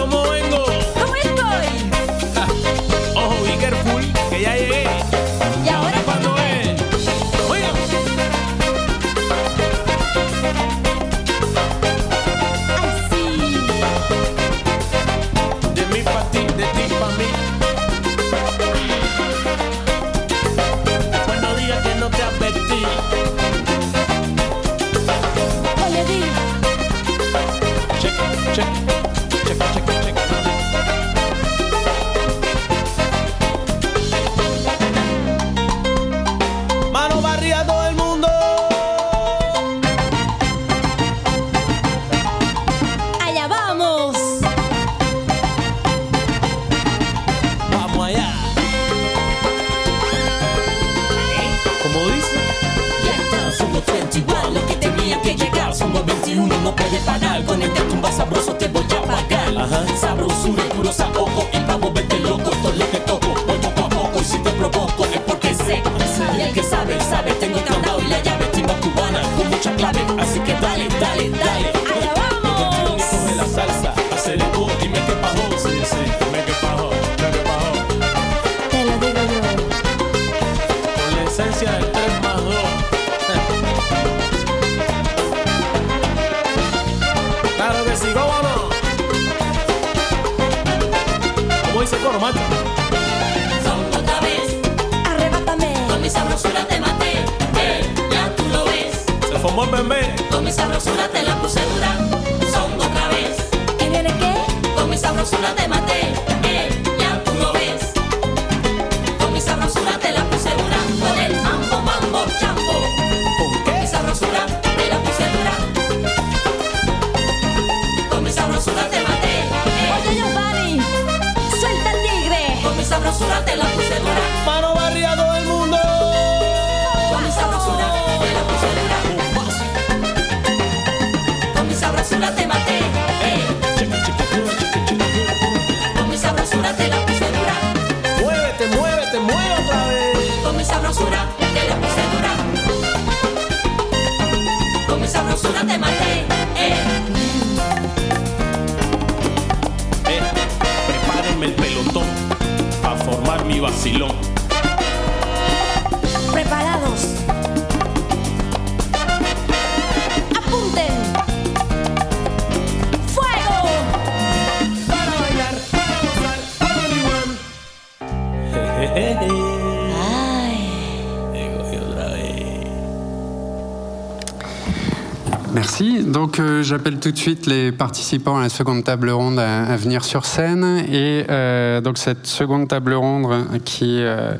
j'appelle tout de suite les participants à la seconde table ronde à, venir sur scène. Et euh, donc cette seconde table ronde qui euh,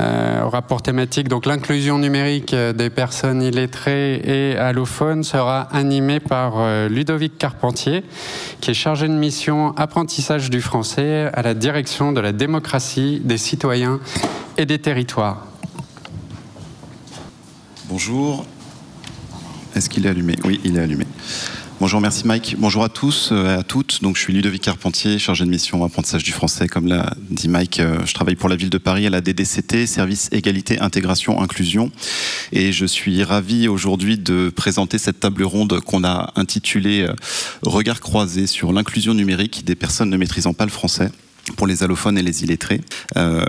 euh, aura pour thématique l'inclusion numérique des personnes illettrées et allophones sera animée par Ludovic Carpentier, qui est chargé de mission apprentissage du français à la direction de la démocratie, des citoyens et des territoires. Bonjour. Est-ce qu'il est allumé? Oui, il est allumé. Bonjour, merci Mike. Bonjour à tous et à toutes. Donc, je suis Ludovic Carpentier, chargé de mission apprentissage du français. Comme l'a dit Mike, euh, je travaille pour la ville de Paris à la DDCT, Service Égalité, Intégration, Inclusion. Et je suis ravi aujourd'hui de présenter cette table ronde qu'on a intitulée euh, Regard croisé sur l'inclusion numérique des personnes ne maîtrisant pas le français pour les allophones et les illettrés. Euh,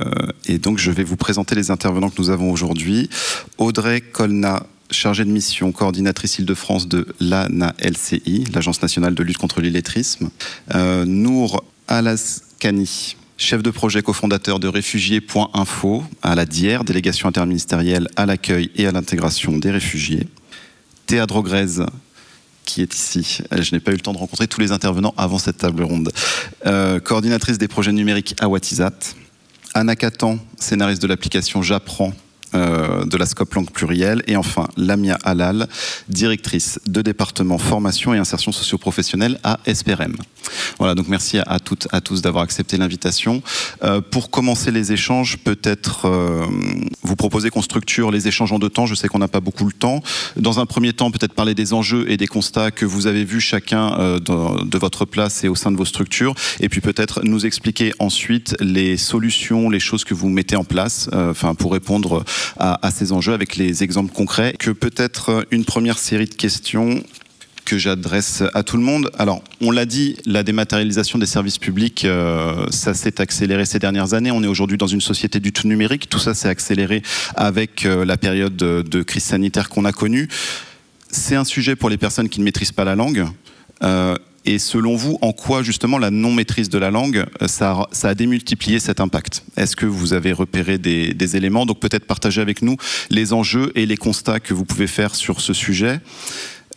et donc, je vais vous présenter les intervenants que nous avons aujourd'hui. Audrey Colna, chargée de mission, coordinatrice Île-de-France de l'ANA-LCI, l'Agence nationale de lutte contre l'illettrisme. Euh, Nour Alaskani, chef de projet cofondateur de réfugiés.info à la DIER, délégation interministérielle à l'accueil et à l'intégration des réfugiés. Théa Drogrez, qui est ici. Euh, Je n'ai pas eu le temps de rencontrer tous les intervenants avant cette table ronde. Euh, coordinatrice des projets numériques à Watisat. Anna Catan, scénariste de l'application J'apprends euh, de la Scope Langue Plurielle. Et enfin, Lamia Halal, directrice de département formation et insertion socio-professionnelle à SPRM. Voilà, donc merci à, toutes, à tous d'avoir accepté l'invitation. Euh, pour commencer les échanges, peut-être euh, vous proposer qu'on structure les échanges en deux temps. Je sais qu'on n'a pas beaucoup le temps. Dans un premier temps, peut-être parler des enjeux et des constats que vous avez vus chacun de, de votre place et au sein de vos structures. Et puis peut-être nous expliquer ensuite les solutions, les choses que vous mettez en place, enfin pour répondre à, ces enjeux avec les exemples concrets. Que peut-être une première série de questions que j'adresse à tout le monde. Alors, on l'a dit, la dématérialisation des services publics, euh, ça s'est accéléré ces dernières années. On est aujourd'hui dans une société du tout numérique. Tout ça s'est accéléré avec euh, la période de, de crise sanitaire qu'on a connue. C'est un sujet pour les personnes qui ne maîtrisent pas la langue. Euh, et selon vous, en quoi justement la non-maîtrise de la langue, euh, ça a, démultiplié cet impact? Est-ce que vous avez repéré des, éléments? Donc peut-être partager avec nous les enjeux et les constats que vous pouvez faire sur ce sujet.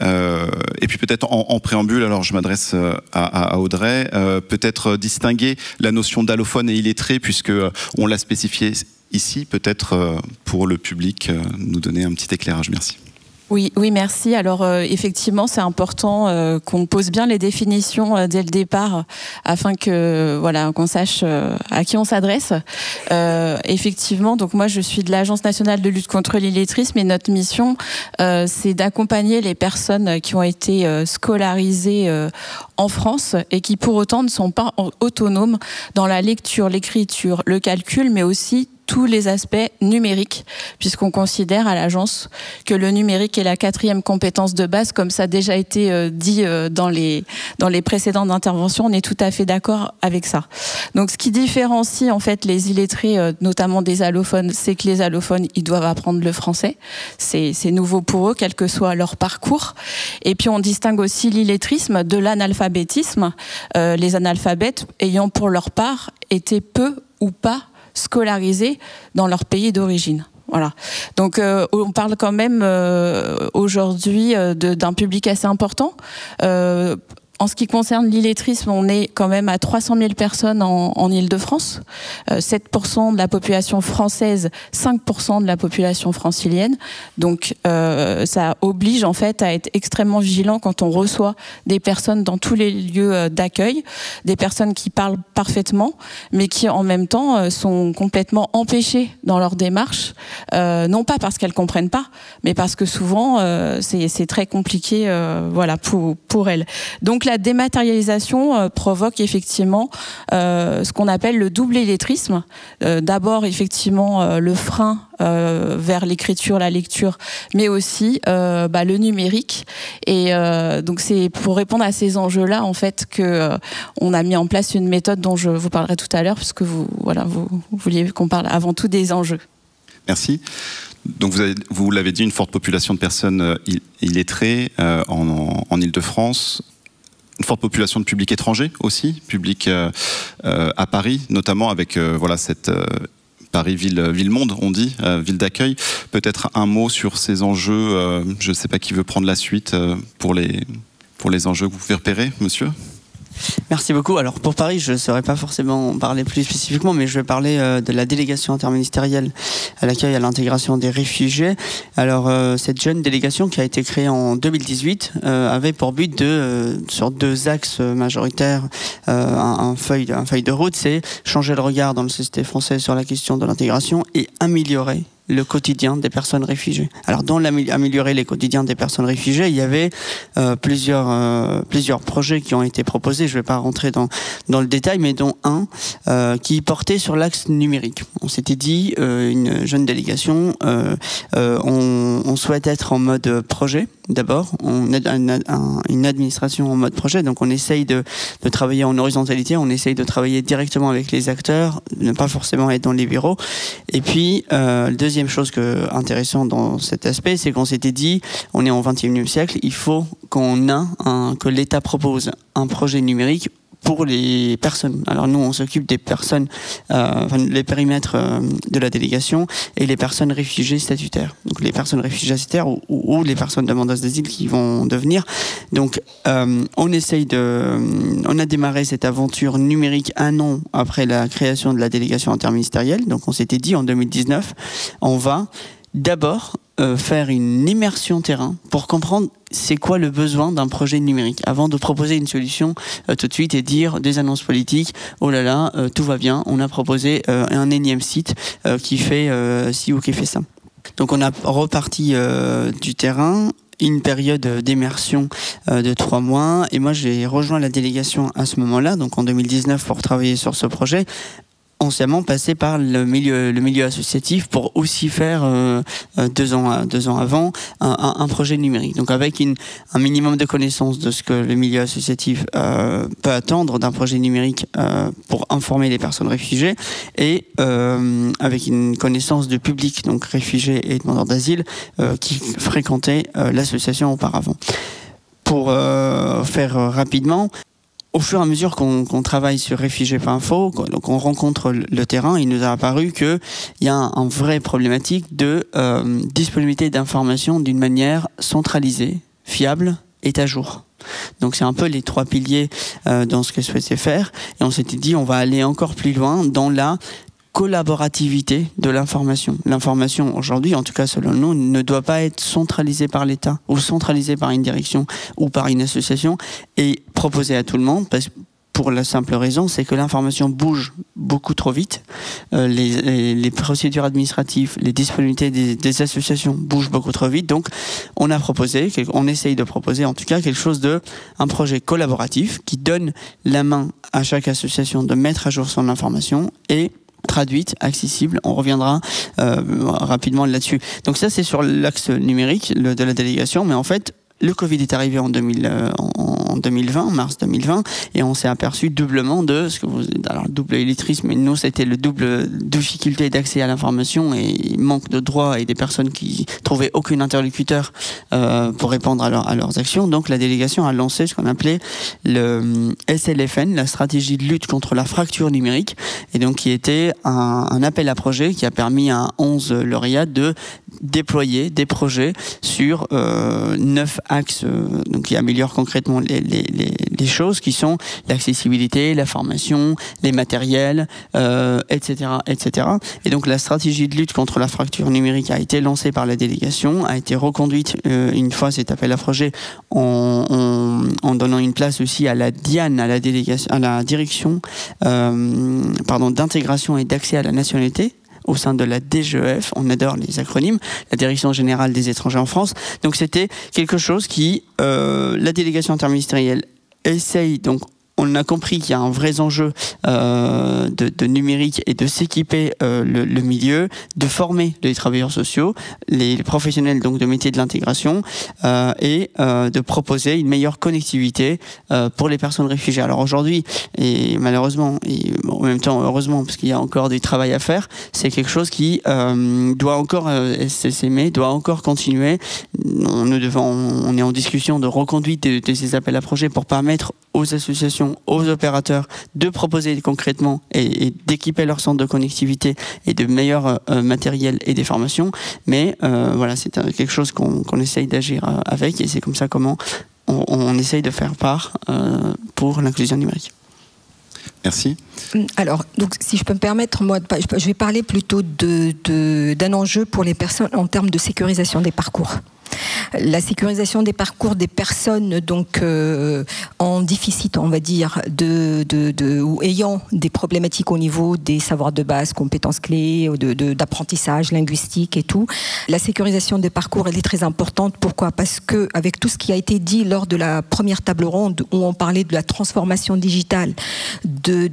Euh, et puis peut-être en, préambule, alors je m'adresse euh, à, Audrey, peut-être distinguer la notion d'allophone et illettré, puisque on l'a spécifié ici, peut-être pour le public nous donner un petit éclairage. Merci. Oui, oui, merci. Alors euh, effectivement, c'est important euh, qu'on pose bien les définitions euh, dès le départ, afin que voilà qu'on sache à qui on s'adresse. effectivement, donc moi je suis de l'Agence nationale de lutte contre l'illettrisme et notre mission, c'est d'accompagner les personnes qui ont été scolarisées en France et qui pour autant ne sont pas autonomes dans la lecture, l'écriture, le calcul, mais aussi tous les aspects numériques, puisqu'on considère à l'agence que le numérique est la quatrième compétence de base, comme ça a déjà été euh, dit euh, dans les, dans les précédentes interventions, on est tout à fait d'accord avec ça. Donc ce qui différencie en fait les illettrés, euh, notamment des allophones, c'est que les allophones, ils doivent apprendre le français. C'est nouveau pour eux, quel que soit leur parcours. Et puis on distingue aussi l'illettrisme de l'analphabétisme, les analphabètes ayant pour leur part été peu ou pas scolarisés dans leur pays d'origine. Voilà. Donc euh, on parle quand même euh, aujourd'hui euh, d'un public assez important. En ce qui concerne l'illettrisme, on est quand même à 300 000 personnes en, en Ile-de-France, Euh, 7% de la population française, 5% de la population francilienne. Donc euh, ça oblige en fait à être extrêmement vigilant quand on reçoit des personnes dans tous les lieux euh, d'accueil, des personnes qui parlent parfaitement, mais qui en même temps euh, sont complètement empêchées dans leur démarche, euh, non pas parce qu'elles comprennent pas, mais parce que souvent euh, c'est très compliqué, euh, voilà, pour pour elles. Donc la dématérialisation euh, provoque effectivement euh, ce qu'on appelle le double illettrisme. Euh, D'abord effectivement le frein vers l'écriture, la lecture, mais aussi bah, le numérique. Et donc c'est pour répondre à ces enjeux-là en fait que on a mis en place une méthode dont je vous parlerai tout à l'heure, puisque vous voilà vous, vouliez qu'on parle avant tout des enjeux. Merci. Donc vous, avez- vous l'avez dit, une forte population de personnes ill- illettrées en, en Ile-de-France. Une forte population de public étranger aussi, public euh, euh, à Paris, notamment avec euh, voilà cette Paris ville ville monde, on dit ville d'accueil. Peut-être un mot sur ces enjeux. je ne sais pas qui veut prendre la suite pour les pour les enjeux que vous pouvez repérer, monsieur? Merci beaucoup. Alors pour Paris, je ne saurais pas forcément en parler plus spécifiquement, mais je vais parler euh, de la délégation interministérielle à l'accueil et à l'intégration des réfugiés. Alors euh, cette jeune délégation qui a été créée en 2018 euh, avait pour but de, sur deux axes majoritaires, un, feuille, feuille de route, c'est changer le regard dans le société française sur la question de l'intégration et améliorer le quotidien des personnes réfugiées. Alors, dans l'améliorer les quotidiens des personnes réfugiées, il y avait euh, plusieurs, euh, plusieurs projets qui ont été proposés. Je ne vais pas rentrer dans, dans le détail, mais dont un euh, qui portait sur l'axe numérique. On s'était dit, une jeune délégation, on, souhaite être en mode projet d'abord, on un- une administration en mode projet, donc on essaye de, de travailler en horizontalité, on essaye de travailler directement avec les acteurs, ne pas forcément être dans les bureaux. Et puis, euh, deuxième chose que, intéressante dans cet aspect, c'est qu'on s'était dit, on est au 21e siècle, il faut qu'on a un, que l'État propose un projet numérique pour les personnes. Alors nous, on s'occupe des personnes, euh, enfin, les périmètres euh, de la délégation et les personnes réfugiées statutaires. Donc les personnes réfugiées statutaires ou, les personnes demandeuses d'asile qui vont devenir. Donc euh, on essaye de, on a démarré cette aventure numérique un an après la création de la délégation interministérielle. Donc on s'était dit en 2019, on va d'abord euh, faire une immersion terrain pour comprendre c'est quoi le besoin d'un projet numérique avant de proposer une solution euh, tout de suite et dire des annonces politiques oh là là euh, tout va bien on a proposé un énième site qui fait ci ou qui fait ça donc on a reparti du terrain une période d'immersion de trois mois et moi j'ai rejoint la délégation à ce moment-là donc en 2019 pour travailler sur ce projet anciennement passé par le milieu, le milieu associatif pour aussi faire euh, euh, deux ans, deux ans avant un, un- projet numérique. Donc avec une, un minimum de connaissances de ce que le milieu associatif euh, peut attendre d'un projet numérique euh, pour informer les personnes réfugiées et euh, avec une connaissance du public, donc réfugiés et demandeurs d'asile, euh, qui fréquentaient euh, l'association auparavant. Pour euh, faire euh, rapidement, au fur et à mesure qu'on travaille sur réfugiés.info, qu'on rencontre le le terrain, il nous a apparu qu'il y a un, un vrai problématique de euh, disponibilité d'informations d'une manière centralisée, fiable et à jour. Donc c'est un peu les trois piliers euh, dans ce que je souhaitais faire. Et on s'était dit on va aller encore plus loin dans la collaborativité de l'information. L'information aujourd'hui, en tout cas selon nous, ne doit pas être centralisée par l'État ou centralisée par une direction ou par une association et proposée à tout le monde parce pour la simple raison, c'est que l'information bouge beaucoup trop vite. Euh, les, procédures administratives, les disponibilités des, associations bougent beaucoup trop vite. Donc, on a proposé, on essaye de proposer en tout cas quelque chose de, un projet collaboratif qui donne la main à chaque association de mettre à jour son information et traduite, accessible. On reviendra euh, rapidement là-dessus. Donc ça, c'est sur l'axe numérique de la délégation, mais en fait, le Covid est arrivé en, 2000, euh, en 2020, en mars 2020, et on s'est aperçu doublement de ce que vous, alors double illettrisme, mais nous c'était le double difficulté d'accès à l'information et manque de droits et des personnes qui trouvaient aucun interlocuteur euh, pour répondre à, à leurs actions. Donc la délégation a lancé ce qu'on appelait le SLFN, la stratégie de lutte contre la fracture numérique, et donc qui était un, un appel à projet qui a permis à 11 lauréats de déployer des projets sur euh, neuf axes euh, donc qui améliorent concrètement les, les, les, les choses qui sont l'accessibilité, la formation, les matériels, euh, etc., etc. Et donc la stratégie de lutte contre la fracture numérique a été lancée par la délégation, a été reconduite euh, une fois cet appel à projet en, en, en donnant une place aussi à la DIAN, à la délégation, à la direction, euh, pardon, d'intégration et d'accès à la nationalité au sein de la DGEF, on adore les acronymes, la Direction générale des étrangers en France. Donc c'était quelque chose qui, euh, la délégation interministérielle essaye donc on a compris qu'il y a un vrai enjeu euh, de, de numérique et de s'équiper euh, le, le milieu, de former les travailleurs sociaux, les, professionnels donc de métiers de l'intégration euh, et euh, de proposer une meilleure connectivité euh, pour les personnes réfugiées. Alors aujourd'hui, et malheureusement, et en même temps heureusement, parce qu'il y a encore du travail à faire, c'est quelque chose qui euh, doit encore s'aimer, doit encore continuer. On, devons, on est en discussion de reconduite de, de ces appels à projets pour permettre aux associations, aux opérateurs de proposer concrètement et, et d'équiper leur centre de connectivité et de meilleurs euh, matériels et des formations. Mais euh, voilà, c'est euh, quelque chose qu'on essaye d'agir euh, avec et c'est comme ça comment on, on essaye de faire part euh, pour l'inclusion numérique. Merci. Alors, donc, si je peux me permettre, moi, de pa- je vais parler plutôt de- de- d'un enjeu pour les personnes en termes de sécurisation des parcours. La sécurisation des parcours des personnes donc euh, en déficit, on va dire, ou ayant des problématiques au niveau des savoirs de base, compétences clés, d'apprentissage linguistique et tout. La sécurisation des parcours, elle est très importante. Pourquoi? Parce que avec tout ce qui a été dit lors de la première table ronde où on parlait de la transformation digitale, de,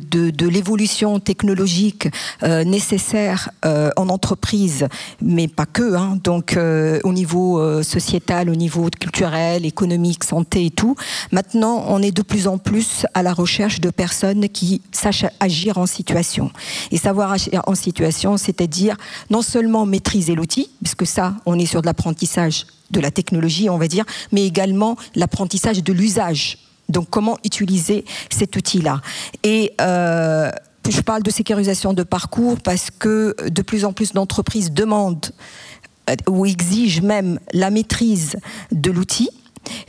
l'évolution technologique euh, nécessaire euh, en entreprise, mais pas que, hein, donc au niveau sociétal, au niveau culturel, économique, santé et tout. Maintenant, on est de plus en plus à la recherche de personnes qui sachent agir en situation. Et savoir agir en situation, c'est-à-dire non seulement maîtriser l'outil, puisque ça, on est sur de l'apprentissage de la technologie, on va dire, mais également l'apprentissage de l'usage. Donc, comment utiliser cet outil-là? Et euh, je parle de sécurisation de parcours parce que de plus en plus d'entreprises demandent ou exigent même la maîtrise de l'outil.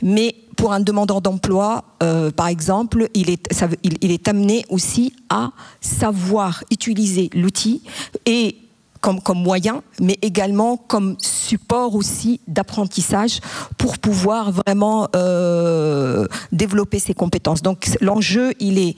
Mais pour un demandeur d'emploi, euh, par exemple, il est, amené aussi à savoir utiliser l'outil et comme, moyen, mais également comme support aussi d'apprentissage pour pouvoir vraiment euh, développer ses compétences. Donc l'enjeu, il est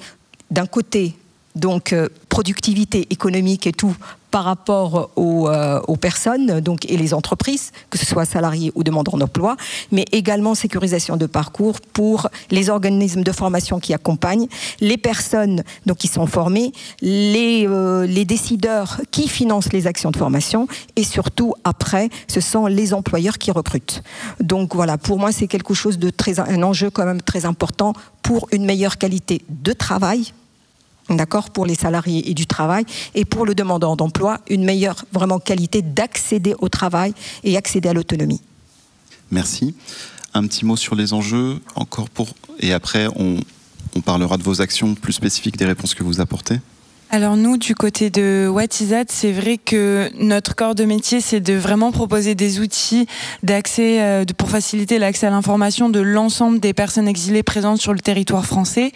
d'un côté donc euh, productivité économique et tout par rapport aux, euh, aux personnes donc, et les entreprises, que ce soit salariés ou demandeurs d'emploi, mais également sécurisation de parcours pour les organismes de formation qui accompagnent, les personnes donc, qui sont formées, les, euh, les décideurs qui financent les actions de formation et surtout après, ce sont les employeurs qui recrutent. Donc voilà, pour moi c'est quelque chose de très, un enjeu quand même très important pour une meilleure qualité de travail d'accord, pour les salariés et du travail, et pour le demandeur d'emploi, une meilleure vraiment qualité d'accéder au travail et accéder à l'autonomie. Merci. Un petit mot sur les enjeux, encore pour. Et après, on, on parlera de vos actions plus spécifiques, des réponses que vous apportez. Alors nous, du côté de That, c'est vrai que notre corps de métier, c'est de vraiment proposer des outils d'accès euh, pour faciliter l'accès à l'information de l'ensemble des personnes exilées présentes sur le territoire français.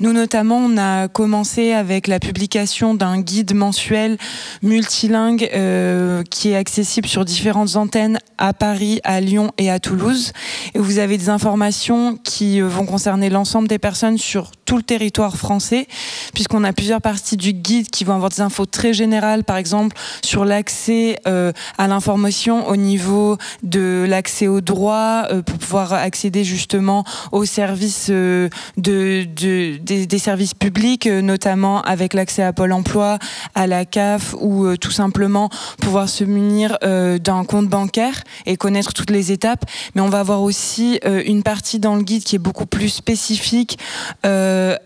Nous notamment, on a commencé avec la publication d'un guide mensuel multilingue euh, qui est accessible sur différentes antennes à Paris, à Lyon et à Toulouse. Et vous avez des informations qui euh, vont concerner l'ensemble des personnes sur tout le territoire français, puisqu'on a plusieurs parties du guide qui vont avoir des infos très générales, par exemple sur l'accès euh, à l'information au niveau de l'accès aux droits, euh, pour pouvoir accéder justement aux services euh, de, de- des, services publics, notamment avec l'accès à Pôle Emploi, à la CAF ou tout simplement pouvoir se munir d'un compte bancaire et connaître toutes les étapes. Mais on va avoir aussi une partie dans le guide qui est beaucoup plus spécifique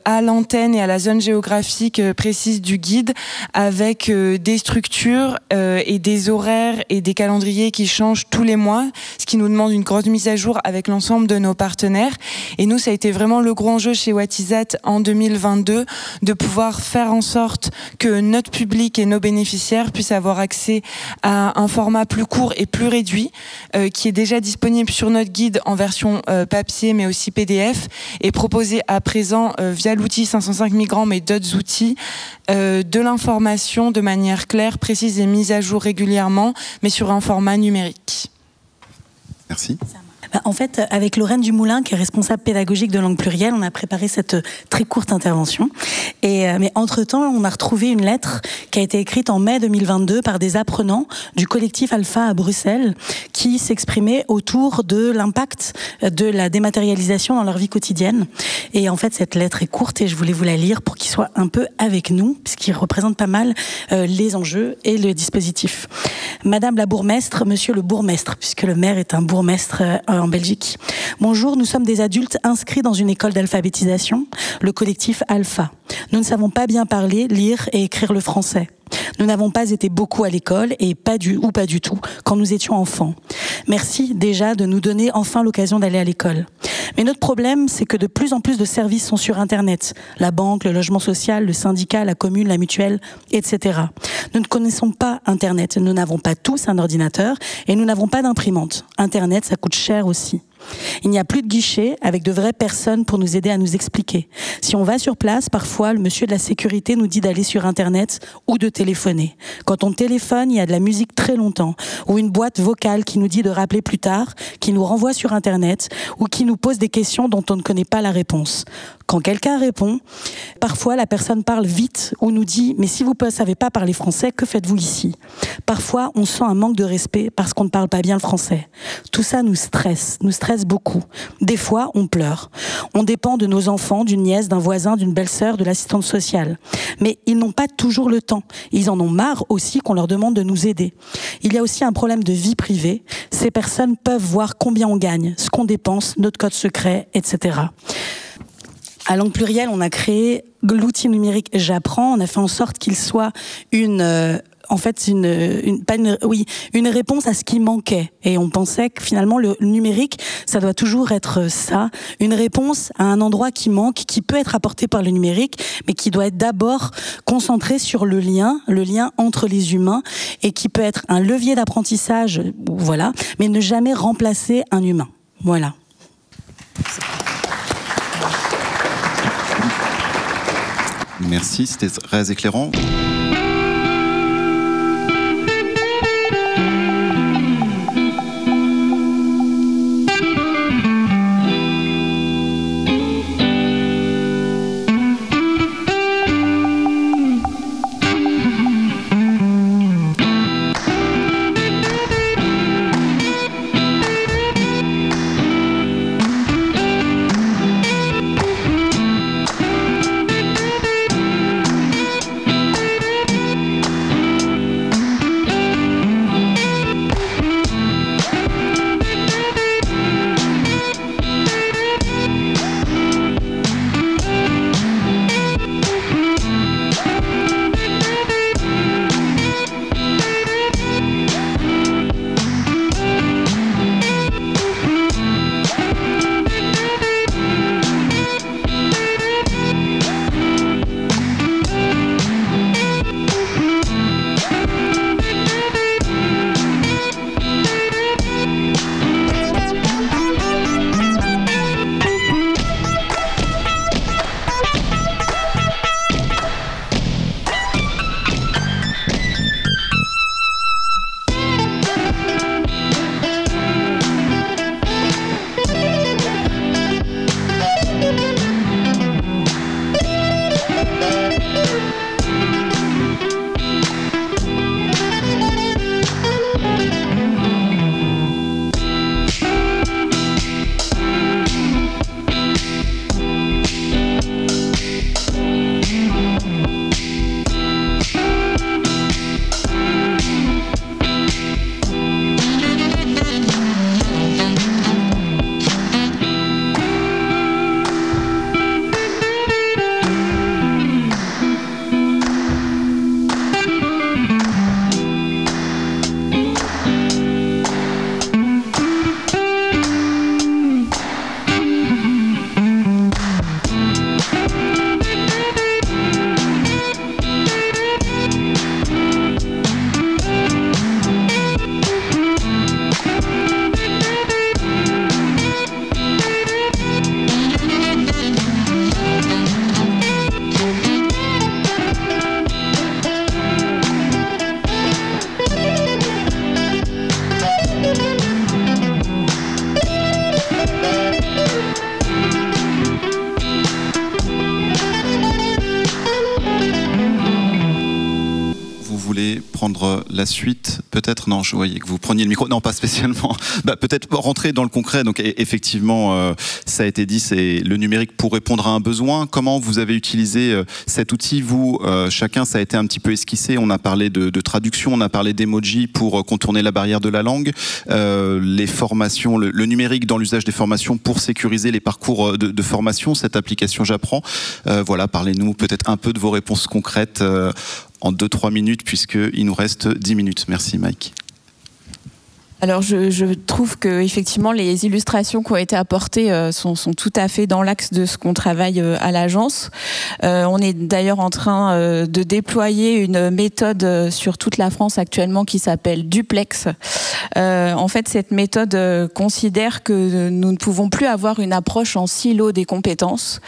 à l'antenne et à la zone géographique euh, précise du guide, avec euh, des structures euh, et des horaires et des calendriers qui changent tous les mois, ce qui nous demande une grosse mise à jour avec l'ensemble de nos partenaires. Et nous, ça a été vraiment le gros enjeu chez Watisat en 2022 de pouvoir faire en sorte que notre public et nos bénéficiaires puissent avoir accès à un format plus court et plus réduit, euh, qui est déjà disponible sur notre guide en version euh, papier, mais aussi PDF, et proposé à présent euh, via l'outil 505 migrants, mais d'autres outils, euh, de l'information de manière claire, précise et mise à jour régulièrement, mais sur un format numérique. Merci. Bah, En fait, avec Lorraine Dumoulin, qui est responsable pédagogique de langue plurielle, on a préparé cette euh, très courte intervention. Euh, mais entre-temps, on a retrouvé une lettre qui a été écrite en mai 2022 par des apprenants du collectif Alpha à Bruxelles, qui s'exprimaient autour de l'impact de la dématérialisation dans leur vie quotidienne. Et en fait, cette lettre est courte et je voulais vous la lire pour qu'il soit un peu avec nous, puisqu'il représente pas mal euh, les enjeux et le dispositif. Madame la bourgmestre, monsieur le bourgmestre, puisque le maire est un bourgmestre Bonjour, nous sommes des adultes inscrits dans une école d'alphabétisation, le collectif Alpha. Nous ne savons pas bien parler, lire et écrire le français. Nous n'avons pas été beaucoup à l'école et pas du ou pas du tout quand nous étions enfants. Merci déjà de nous donner enfin l'occasion d'aller à l'école. Mais notre problème, c'est que de plus en plus de services sont sur Internet. La banque, le logement social, le syndicat, la commune, la mutuelle, etc. Nous ne connaissons pas Internet. Nous n'avons pas tous un ordinateur et nous n'avons pas d'imprimante. Internet, ça coûte cher aussi. Il n'y a plus de guichet avec de vraies personnes pour nous aider à nous expliquer. Si on va sur place, parfois le monsieur de la sécurité nous dit d'aller sur Internet ou de téléphoner. Quand on téléphone, il y a de la musique très longtemps ou une boîte vocale qui nous dit de rappeler plus tard, qui nous renvoie sur Internet ou qui nous pose des questions dont on ne connaît pas la réponse. Quand quelqu'un répond, parfois la personne parle vite ou nous dit mais si vous ne savez pas parler français, que faites-vous ici? Parfois, on sent un manque de respect parce qu'on ne parle pas bien le français. Tout ça nous stresse, nous stresse beaucoup. Des fois, on pleure. On dépend de nos enfants, d'une nièce, d'un voisin, d'une belle-sœur, de l'assistante sociale. Mais ils n'ont pas toujours le temps. Ils en ont marre aussi qu'on leur demande de nous aider. Il y a aussi un problème de vie privée. Ces personnes peuvent voir combien on gagne, ce qu'on dépense, notre code secret, etc. À langue plurielle, on a créé l'outil numérique J'apprends. On a fait en sorte qu'il soit une euh, en fait une, une, pas une, oui, une réponse à ce qui manquait. Et on pensait que finalement le numérique, ça doit toujours être ça, une réponse à un endroit qui manque, qui peut être apporté par le numérique, mais qui doit être d'abord concentré sur le lien, le lien entre les humains, et qui peut être un levier d'apprentissage, voilà, mais ne jamais remplacer un humain. Voilà. Merci, c'était très éclairant. La suite Peut-être Non, je voyais que vous preniez le micro. Non, pas spécialement. Bah, peut-être rentrer dans le concret. Donc, e- effectivement, euh, ça a été dit, c'est le numérique pour répondre à un besoin. Comment vous avez utilisé euh, cet outil? Vous, euh, chacun, ça a été un petit peu esquissé. On a parlé de, traduction, on a parlé d'emoji pour contourner la barrière de la langue. Les formations, le, numérique dans l'usage des formations pour sécuriser les parcours de, de formation. Cette application J'apprends. Voilà, parlez-nous peut-être un peu de vos réponses concrètes en 2-3 minutes, puisqu'il nous reste 10 minutes. Merci, Mike. Alors je, trouve que effectivement les illustrations qui ont été apportées euh, sont, tout à fait dans l'axe de ce qu'on travaille euh, à l'agence. Euh, on est d'ailleurs en train de déployer une méthode sur toute la France actuellement qui s'appelle Duplex. En fait, cette méthode considère que nous ne pouvons plus avoir une approche en silo des compétences,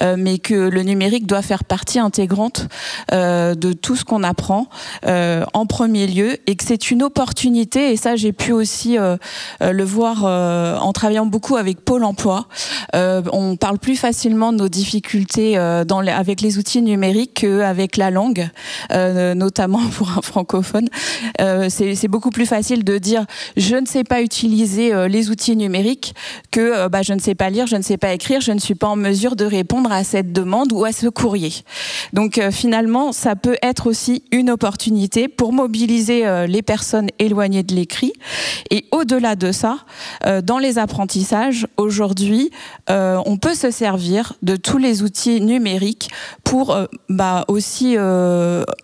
mais que le numérique doit faire partie intégrante de tout ce qu'on apprend en premier lieu et que c'est une opportunité et ça j'ai pu aussi euh, euh, le voir euh, en travaillant beaucoup avec Pôle Emploi. On parle plus facilement de nos difficultés avec les outils numériques qu'avec la langue, notamment pour un francophone. C'est beaucoup plus facile de dire je ne sais pas utiliser les outils numériques que bah, je ne sais pas lire, je ne sais pas écrire, je ne suis pas en mesure de répondre à cette demande ou à ce courrier. Donc finalement, ça peut être aussi une opportunité pour mobiliser les personnes éloignées de l'écrit. Et au-delà de ça, euh, dans les apprentissages, aujourd'hui, euh, on peut se servir de tous les outils numériques pour euh, bah, aussi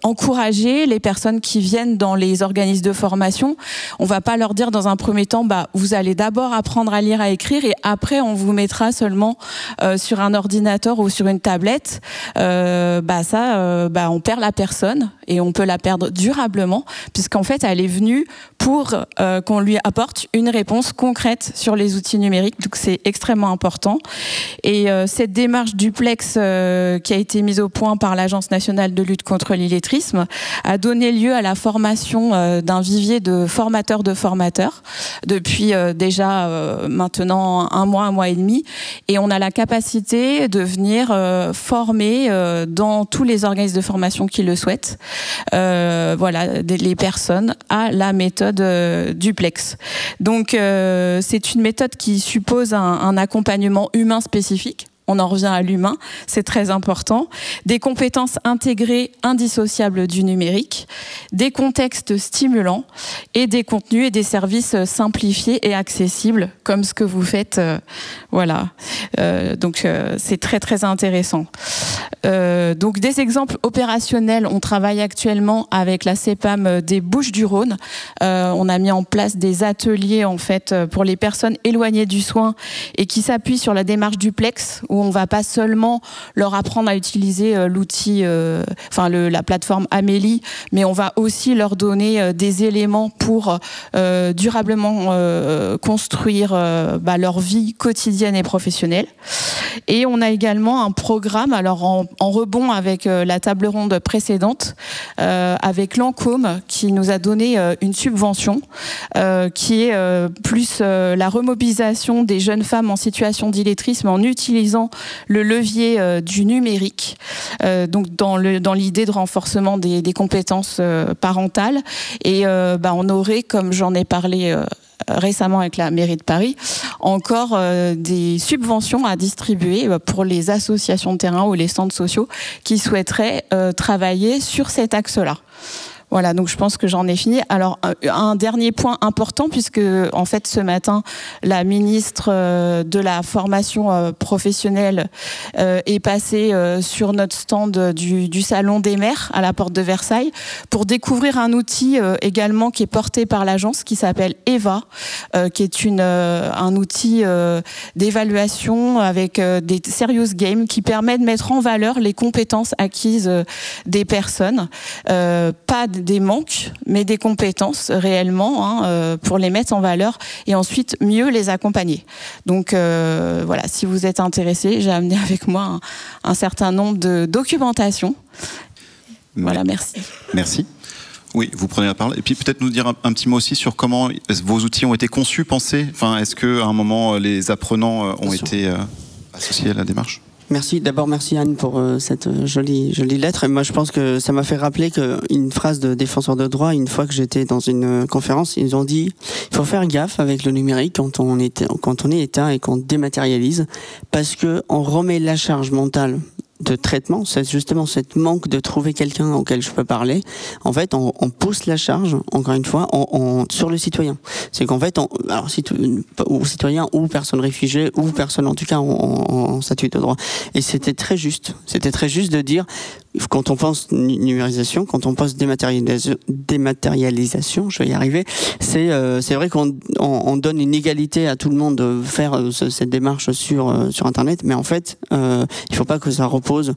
encourager les personnes qui viennent dans les organismes de formation. On va pas leur dire dans un premier temps, bah, vous allez d'abord apprendre à lire, à écrire, et après on vous mettra seulement sur un ordinateur ou sur une tablette. Bah ça, on perd la personne et on peut la perdre durablement, puisqu'en fait elle est venue pour qu'on lui apporte une réponse concrète sur les outils numériques. Donc c'est extrêmement important. Et euh, cette démarche duplex euh, qui a été mise au point par l'Agence nationale de lutte contre l'illettrisme a donné lieu à la formation euh, d'un vivier de formateurs de formateurs depuis déjà maintenant un mois, un mois et demi. Et on a la capacité de venir former dans tous les organismes de formation qui le souhaitent, voilà, les personnes à la méthode euh, Donc euh, c'est une méthode qui suppose un accompagnement humain spécifique. On en revient à l'humain, c'est très important. Des compétences intégrées indissociables du numérique, des contextes stimulants et des contenus et des services simplifiés et accessibles, comme ce que vous faites. euh, voilà. Euh, donc euh, c'est très très intéressant. Donc des exemples opérationnels. On travaille actuellement avec la CEPAM des Bouches-du-Rhône. On a mis en place des ateliers en fait pour les personnes éloignées du soin et qui s'appuient sur la démarche duplex où on va pas seulement leur apprendre à utiliser euh, l'outil, euh, enfin la plateforme Amélie, mais on va aussi leur donner euh, des éléments pour durablement construire bah, leur vie quotidienne et professionnelle. Et on a également un programme, alors en, rebond avec la table ronde précédente, avec l'ANCOM qui nous a donné une subvention qui est plus la remobilisation des jeunes femmes en situation d'illettrisme en utilisant le levier euh, du numérique, euh, donc dans l'idée de renforcement des, compétences euh, parentales. Et bah, on aurait, comme j'en ai parlé. récemment avec la mairie de Paris, encore des subventions à distribuer pour les associations de terrain ou les centres sociaux qui souhaiteraient travailler sur cet axe-là. Voilà, donc je pense que j'en ai fini. Alors un- un dernier point important puisque en fait ce matin la ministre euh, de la formation euh, professionnelle euh, est passée euh, sur notre stand du, salon des maires à la porte de Versailles pour découvrir un outil euh, également qui est porté par l'agence qui s'appelle Eva, euh, qui est une euh, un outil euh, d'évaluation avec euh, des serious games qui permet de mettre en valeur les compétences acquises euh, des personnes, euh, pas des manques, mais des compétences réellement hein, euh, pour les mettre en valeur et ensuite mieux les accompagner. Donc euh, voilà, si vous êtes intéressé, j'ai amené avec moi un, un certain nombre de documentations. Voilà, merci. Merci. Oui, vous prenez la parole. Et puis peut-être nous dire un, un petit mot aussi sur comment vos outils ont été conçus, pensés? Enfin, est-ce qu'à un moment, les apprenants euh, ont été euh, associés à la démarche? Merci. D'abord, merci Anne pour euh, cette euh, jolie, jolie lettre. Et moi, je pense que ça m'a fait rappeler qu'une phrase de défenseur de droit, une fois que j'étais dans une euh, conférence, ils ont dit il faut faire gaffe avec le numérique quand on est, quand on est éteint et qu'on dématérialise, parce que on remet la charge mentale de traitement, c'est justement cette manque de trouver quelqu'un auquel je peux parler. En fait, on, pousse la charge, encore une fois, sur le citoyen. C'est qu'en fait, on, alors ou citoyen ou personne réfugiée ou personne en tout cas en- en statut de droit. Et c'était très juste. C'était très juste de dire quand on pense nu- numérisation, quand on pense dématérialisation, je vais y arriver, c'est euh, c'est vrai qu'on on, on donne une égalité à tout le monde de faire euh, ce- cette démarche sur euh, sur Internet, mais en fait, euh, il faut pas que ça repose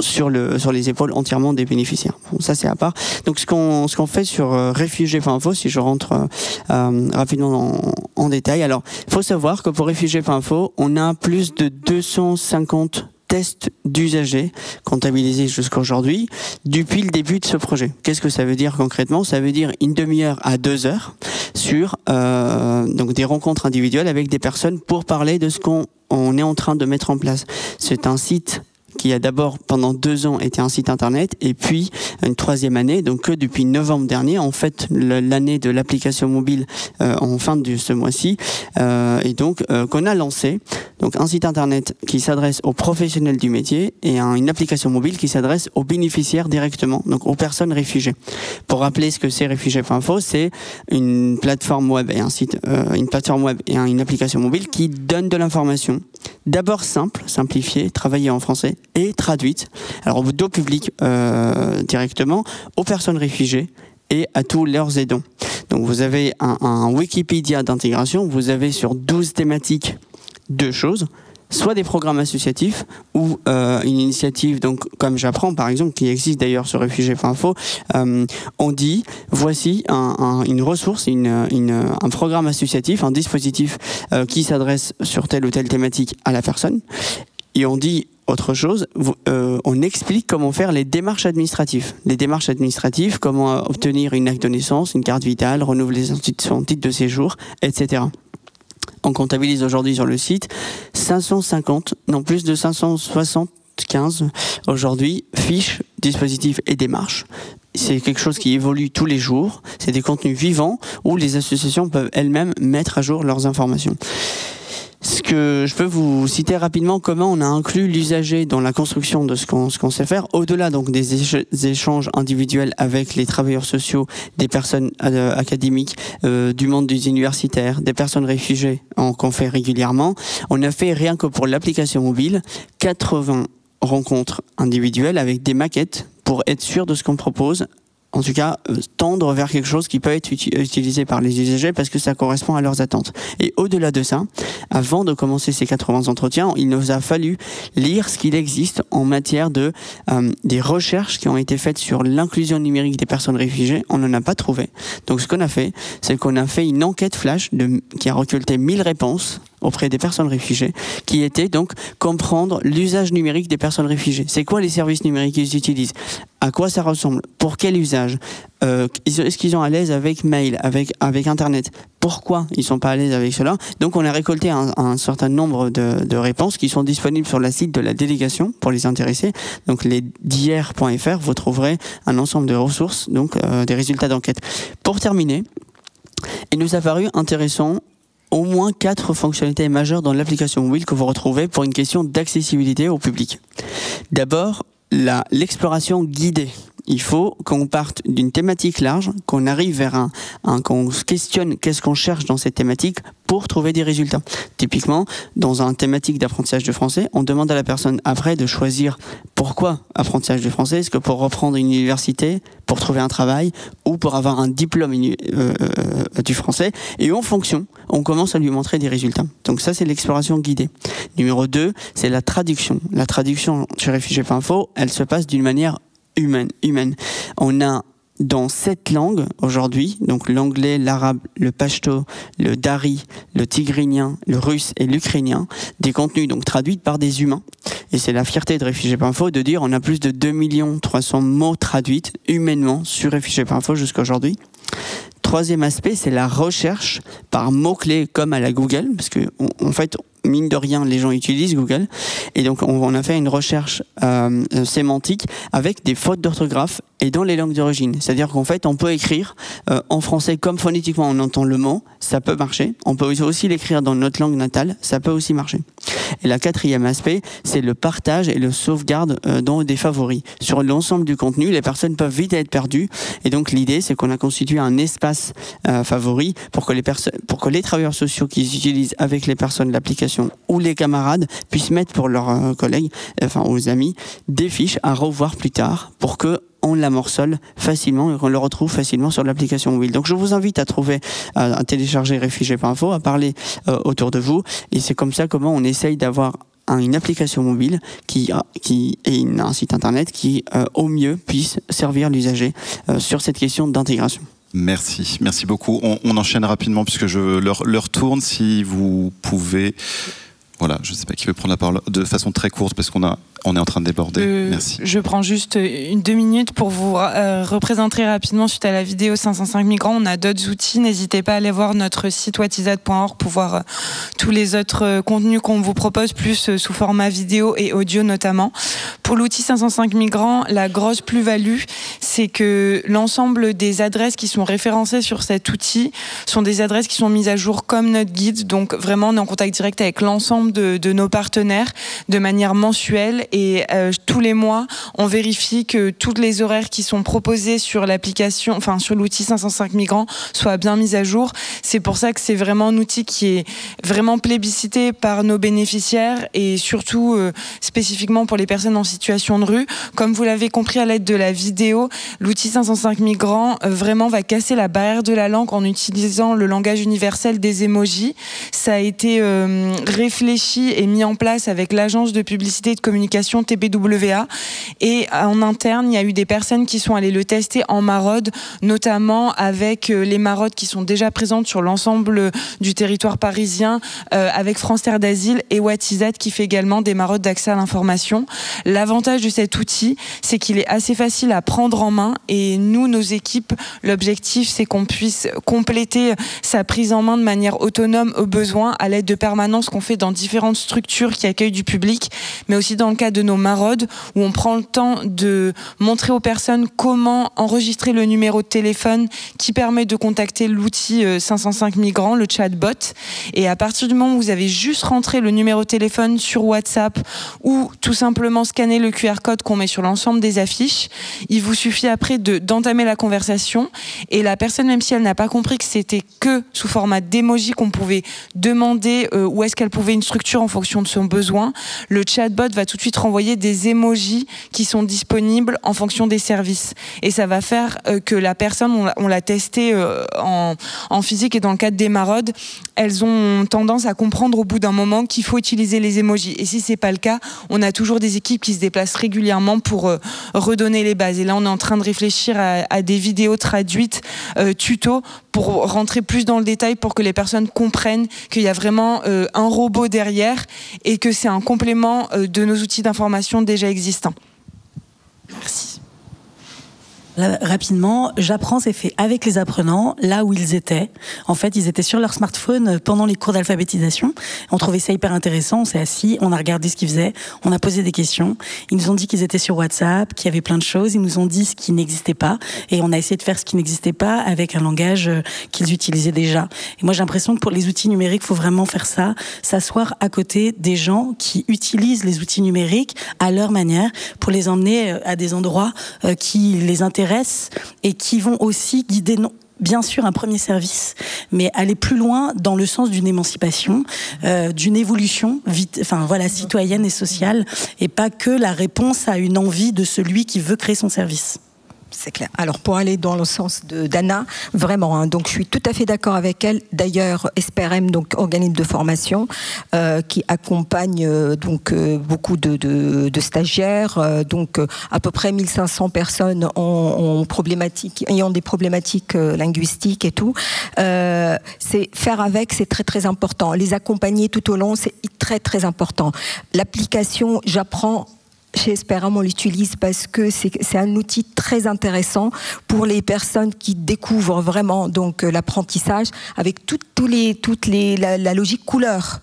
sur le sur les épaules entièrement des bénéficiaires. Bon, ça c'est à part. Donc ce qu'on ce qu'on fait sur euh, réfugiés.info, si je rentre euh, euh, rapidement en, en détail. Alors, faut savoir que pour réfugiés.info, on a plus de 250 tests d'usagers comptabilisés jusqu'à aujourd'hui depuis le début de ce projet. Qu'est-ce que ça veut dire concrètement? Ça veut dire une demi-heure à deux heures sur euh, donc des rencontres individuelles avec des personnes pour parler de ce qu'on on est en train de mettre en place. C'est un site qui a d'abord pendant deux ans été un site internet et puis une troisième année, donc que depuis novembre dernier, en fait l'année de l'application mobile euh, en fin de ce mois-ci, euh, et donc euh, qu'on a lancé donc un site internet qui s'adresse aux professionnels du métier et un- une application mobile qui s'adresse aux bénéficiaires directement, donc aux personnes réfugiées. Pour rappeler ce que c'est réfugiés.info, c'est une plateforme web et un site, euh, une plateforme web et un- une application mobile qui donne de l'information, d'abord simple, simplifiée, travaillée en français et traduite, alors au dos public euh, directement, aux personnes réfugiées et à tous leurs aidants. Donc vous avez un, un Wikipédia d'intégration, vous avez sur 12 thématiques deux choses soit des programmes associatifs ou euh, une initiative donc comme j'apprends par exemple qui existe d'ailleurs sur réfugiés.info euh, on dit voici un- un- une ressource une, une- un programme associatif un dispositif euh, qui s'adresse sur telle ou telle thématique à la personne et on dit autre chose, euh, on explique comment faire les démarches administratives. Les démarches administratives, comment euh, obtenir une acte de naissance, une carte vitale, renouveler son titre, son titre de séjour, etc. On comptabilise aujourd'hui sur le site 550, non plus de 575 aujourd'hui, fiches, dispositifs et démarches. C'est quelque chose qui évolue tous les jours. C'est des contenus vivants où les associations peuvent elles-mêmes mettre à jour leurs informations. Ce que je peux vous citer rapidement, comment on a inclus l'usager dans la construction de ce qu'on qu'on sait faire, au-delà donc des échanges individuels avec les travailleurs sociaux, des personnes euh, académiques, euh, du monde des universitaires, des personnes réfugiées, qu'on fait régulièrement. On a fait rien que pour l'application mobile 80 rencontres individuelles avec des maquettes pour être sûr de ce qu'on propose en tout cas euh, tendre vers quelque chose qui peut être uti- utilisé par les usagers parce que ça correspond à leurs attentes. Et au-delà de ça, avant de commencer ces 80 entretiens, il nous a fallu lire ce qu'il existe en matière de euh, des recherches qui ont été faites sur l'inclusion numérique des personnes réfugiées. On n'en a pas trouvé. Donc ce qu'on a fait, c'est qu'on a fait une enquête flash qui a recueilli 1000 réponses auprès des personnes réfugiées, qui était donc comprendre l'usage numérique des personnes réfugiées. C'est quoi les services numériques qu'ils utilisent? À quoi ça ressemble? Pour quel usage? Euh, Est-ce qu'ils sont à l'aise avec mail, avec, avec Internet? Pourquoi ils sont pas à l'aise avec cela? Donc on a récolté un, certain nombre de, de réponses qui sont disponibles sur le site de la délégation pour les intéressés. Donc les d'hier.fr, vous trouverez un ensemble de ressources, donc euh, des résultats d'enquête. Pour terminer, il nous a paru intéressant au moins quatre fonctionnalités majeures dans l'application mobile que vous retrouvez pour une question d'accessibilité au public. D'abord, l'exploration guidée. Il faut qu'on parte d'une thématique large, qu'on arrive vers un, un qu'on se questionne qu'est-ce qu'on cherche dans cette thématique pour trouver des résultats. Typiquement, dans un thématique d'apprentissage de français, on demande à la personne après de choisir pourquoi apprentissage de français. Est-ce que pour reprendre une université, pour trouver un travail ou pour avoir un diplôme euh, euh, du français? Et en fonction, on commence à lui montrer des résultats. Donc ça, c'est l'exploration guidée. Numéro 2, c'est la traduction. La traduction chez Réfugiés.info, elle se passe d'une manière humaine. humaine. On a dans sept langues aujourd'hui, donc l'anglais, l'arabe, le pashto, le dari, le tigrinien, le russe et l'ukrainien, des contenus donc traduits par des humains. Et c'est la fierté de Réfugiés.info de dire on a plus de 2 300 mots traduits humainement sur Réfugiés.info jusqu'à aujourd'hui. Troisième aspect, c'est la recherche par mots-clés comme à la Google, parce que en fait, mine de rien, les gens utilisent Google. Et donc, on, a fait une recherche euh, sémantique avec des fautes d'orthographe et dans les langues d'origine. C'est-à-dire qu'en fait, on peut écrire euh, en français comme phonétiquement on entend le mot, ça peut marcher. On peut aussi l'écrire dans notre langue natale, ça peut aussi marcher. Et la quatrième aspect, c'est le partage et le sauvegarde euh, dans des favoris. Sur l'ensemble du contenu, les personnes peuvent vite être perdues. Et donc, l'idée, c'est qu'on a constitué un espace euh, favori pour que les pour que les travailleurs sociaux qui utilisent avec les personnes l'application ou les camarades puissent mettre pour leurs euh, collègues, enfin aux amis, des fiches à revoir plus tard pour que on la morcelle facilement et qu'on le retrouve facilement sur l'application mobile. Donc je vous invite à trouver, à, télécharger Réfugié.info, à parler euh, autour de vous. Et c'est comme ça comment on essaye d'avoir un- une application mobile qui, qui et un site internet qui, euh, au mieux, puisse servir l'usager euh, sur cette question d'intégration. Merci, merci beaucoup. On, enchaîne rapidement puisque je leur tourne. Si vous pouvez, voilà, je ne sais pas qui veut prendre la parole de façon très courte parce qu'on a, on est en train de déborder. Euh, Merci. Je prends juste une deux minutes pour vous euh, représenter rapidement suite à la vidéo 505 migrants. On a d'autres outils. N'hésitez pas à aller voir notre site whatisat.org pour voir euh, tous les autres contenus qu'on vous propose, plus sous format vidéo et audio notamment. Pour l'outil 505 migrants, la grosse plus-value, c'est que l'ensemble des adresses qui sont référencées sur cet outil sont des adresses qui sont mises à jour comme notre guide. Donc vraiment, on est en contact direct avec l'ensemble de, de nos partenaires de manière mensuelle et euh, tous les mois, on vérifie que tous les horaires qui sont proposés sur l'application, enfin sur l'outil 505 migrants, soient bien mis à jour. C'est pour ça que c'est vraiment un outil qui est vraiment plébiscité par nos bénéficiaires et surtout euh, spécifiquement pour les personnes en situation de rue. Comme vous l'avez compris à l'aide de la vidéo, l'outil 505 migrants euh, vraiment va casser la barrière de la langue en utilisant le langage universel des emojis. Ça a été euh, réfléchi et mis en place avec l'agence de publicité et de communication TBWA. Et en interne, il y a eu des personnes qui sont allées le tester en maraude, notamment avec euh, les maraudes qui sont déjà présentes sur l'ensemble du territoire parisien, euh, avec France Terre d'Asile et Watisat qui fait également des maraudes d'accès à l'information. L'avantage de cet outil, c'est qu'il est assez facile à prendre en main et nous, nos équipes, l'objectif, c'est qu'on puisse compléter sa prise en main de manière autonome au besoin à l'aide de permanences qu'on fait dans différentes structures qui accueillent du public, mais aussi dans le cas de nos maraudes où on prend le temps de montrer aux personnes comment enregistrer le numéro de téléphone qui permet de contacter l'outil euh, 505 migrants, le chatbot. Et à partir du moment où vous avez juste rentré le numéro de téléphone sur WhatsApp ou tout simplement scanner le QR code qu'on met sur l'ensemble des affiches, il vous suffit après de- d'entamer la conversation et la personne, même si elle n'a pas compris que c'était que sous format d'emoji qu'on pouvait demander euh, où est-ce qu'elle pouvait une structure en fonction de son besoin, le chatbot va tout de suite renvoyer des emojis qui sont disponibles en fonction des services. Et ça va faire euh, que la personne, on l'a- testé euh, en, en physique et dans le cadre des maraudes, elles ont tendance à comprendre au bout d'un moment qu'il faut utiliser les emojis. Et si c'est pas le cas, on a toujours des équipes qui se déplacent régulièrement pour euh, redonner les bases. Et là, on est en train de réfléchir à, à des vidéos traduites, tutos, pour rentrer plus dans le détail pour que les personnes comprennent qu'il y a vraiment euh, un robot derrière et que c'est un complément euh, de nos outils d'information déjà existants. Merci. Rapidement, j'apprends, c'est fait avec les apprenants, là où ils étaient. En fait, ils étaient sur leur smartphone pendant les cours d'alphabétisation. On trouvait ça hyper intéressant. On s'est assis, on a regardé ce qu'ils faisaient, on a posé des questions. Ils nous ont dit qu'ils étaient sur WhatsApp, qu'il y avait plein de choses. Ils nous ont dit ce qui n'existait pas. Et on a essayé de faire ce qui n'existait pas avec un langage euh, qu'ils utilisaient déjà. Et moi, j'ai l'impression que pour les outils numériques, faut vraiment faire ça, s'asseoir à côté des gens qui utilisent les outils numériques à leur manière pour les emmener euh, à des endroits euh, qui les intéressent et qui vont aussi guider bien sûr un premier service, mais aller plus loin dans le sens d'une émancipation, euh, d'une évolution, enfin voilà, citoyenne et sociale, et pas que la réponse à une envie de celui qui veut créer son service. C'est clair. Alors pour aller dans le sens de d'Anna, vraiment, hein, donc je suis tout à fait d'accord avec elle. D'ailleurs, SPRM, donc organisme de formation, euh, qui accompagne euh, donc euh, beaucoup de, stagiaires, donc à peu près 1500 personnes ont, ont problématiques, ayant des problématiques linguistiques et tout. C'est faire avec, c'est très très important. Les accompagner tout au long, c'est très très important. L'application, j'apprends chez Esperam, on l'utilise parce que c'est un outil très intéressant pour les personnes qui découvrent vraiment donc l'apprentissage avec tout, tous les, toutes les, la, la, logique couleur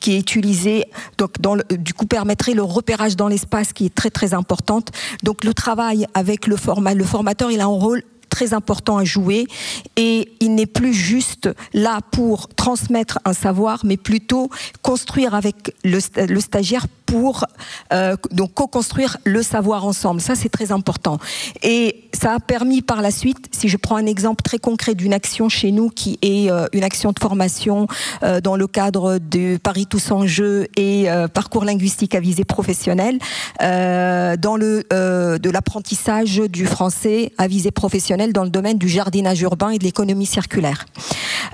qui est utilisée. Donc, dans le, du coup, permettrait le repérage dans l'espace qui est très très importante. Donc, le travail avec le format, le formateur, il a un rôle très important à jouer et il n'est plus juste là pour transmettre un savoir, mais plutôt construire avec le, le stagiaire pour euh, co-construire le savoir ensemble. Ça, c'est très important. Et ça a permis par la suite, si je prends un exemple très concret d'une action chez nous qui est euh, une action de formation euh, dans le cadre de Paris Tous en Jeu et parcours linguistique à visée professionnelle, dans le de l'apprentissage du français à visée professionnelle dans le domaine du jardinage urbain et de l'économie circulaire.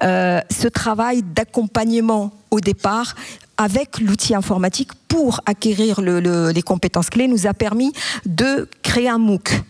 ce travail d'accompagnement au départ avec l'outil informatique pour acquérir le, le, les compétences clés nous a permis de créer un MOOC.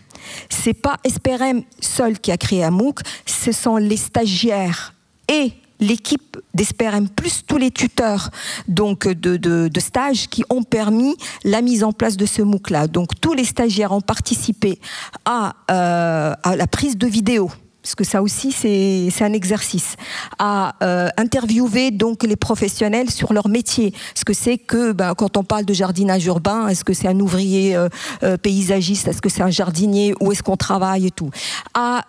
C'est pas SPRM seul qui a créé un MOOC, ce sont les stagiaires et l'équipe d'Esperem plus tous les tuteurs donc de, de, de, stage qui ont permis la mise en place de ce MOOC là. Donc tous les stagiaires ont participé à, euh, à la prise de vidéo parce que ça aussi c'est un exercice, à euh, interviewer donc les professionnels sur leur métier. Ce que c'est que ben, quand on parle de jardinage urbain, est-ce que c'est un ouvrier euh, euh, paysagiste, est-ce que c'est un jardinier, où est-ce qu'on travaille et tout? À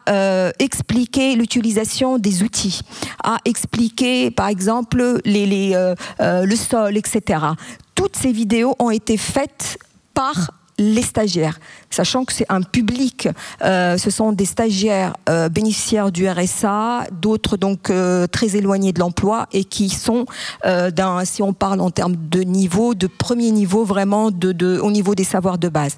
expliquer l'utilisation des outils, à expliquer par exemple le sol, etc. Toutes ces vidéos ont été faites par les stagiaires, sachant que c'est un public, euh, ce sont des stagiaires euh, bénéficiaires du RSA, d'autres donc euh, très éloignés de l'emploi et qui sont si on parle en termes de niveau, de premier niveau vraiment au niveau des savoirs de base.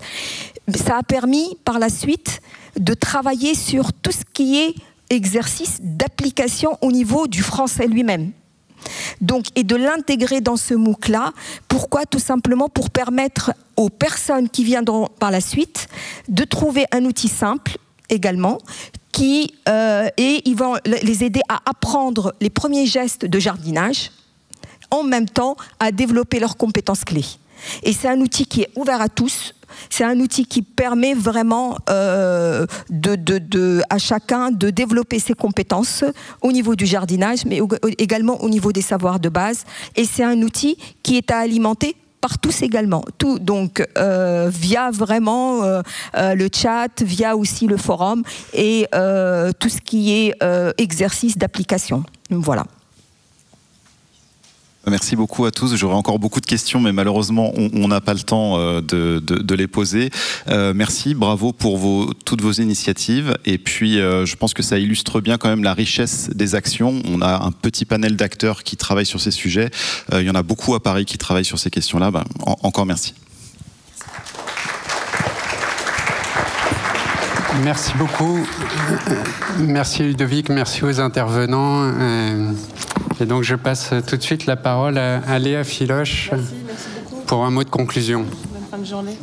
Ça a permis par la suite de travailler sur tout ce qui est exercice d'application au niveau du français lui-même. Donc, et de l'intégrer dans ce MOOC-là. Pourquoi Tout simplement pour permettre aux personnes qui viendront par la suite de trouver un outil simple également qui euh, et ils vont les aider à apprendre les premiers gestes de jardinage en même temps à développer leurs compétences clés. Et c'est un outil qui est ouvert à tous, c'est un outil qui permet vraiment euh, à chacun de développer ses compétences au niveau du jardinage, mais également au niveau des savoirs de base. Et c'est un outil qui est à alimenter par tous également. Tout, donc euh, via vraiment euh, le chat, via aussi le forum et tout ce qui est exercice d'application. Voilà. Merci beaucoup à tous. J'aurais encore beaucoup de questions, mais malheureusement, on n'a pas le temps euh, de, les poser. Euh, merci, bravo pour vos, toutes vos initiatives. Et puis, euh, je pense que ça illustre bien quand même la richesse des actions. On a un petit panel d'acteurs qui travaillent sur ces sujets. Il y en a beaucoup à Paris qui travaillent sur ces questions-là. Ben, en, encore merci. Merci beaucoup. Merci Ludovic, merci aux intervenants. Et donc je passe tout de suite la parole à, à Léa Filoche merci, merci pour un mot de conclusion. Bonne fin de journée.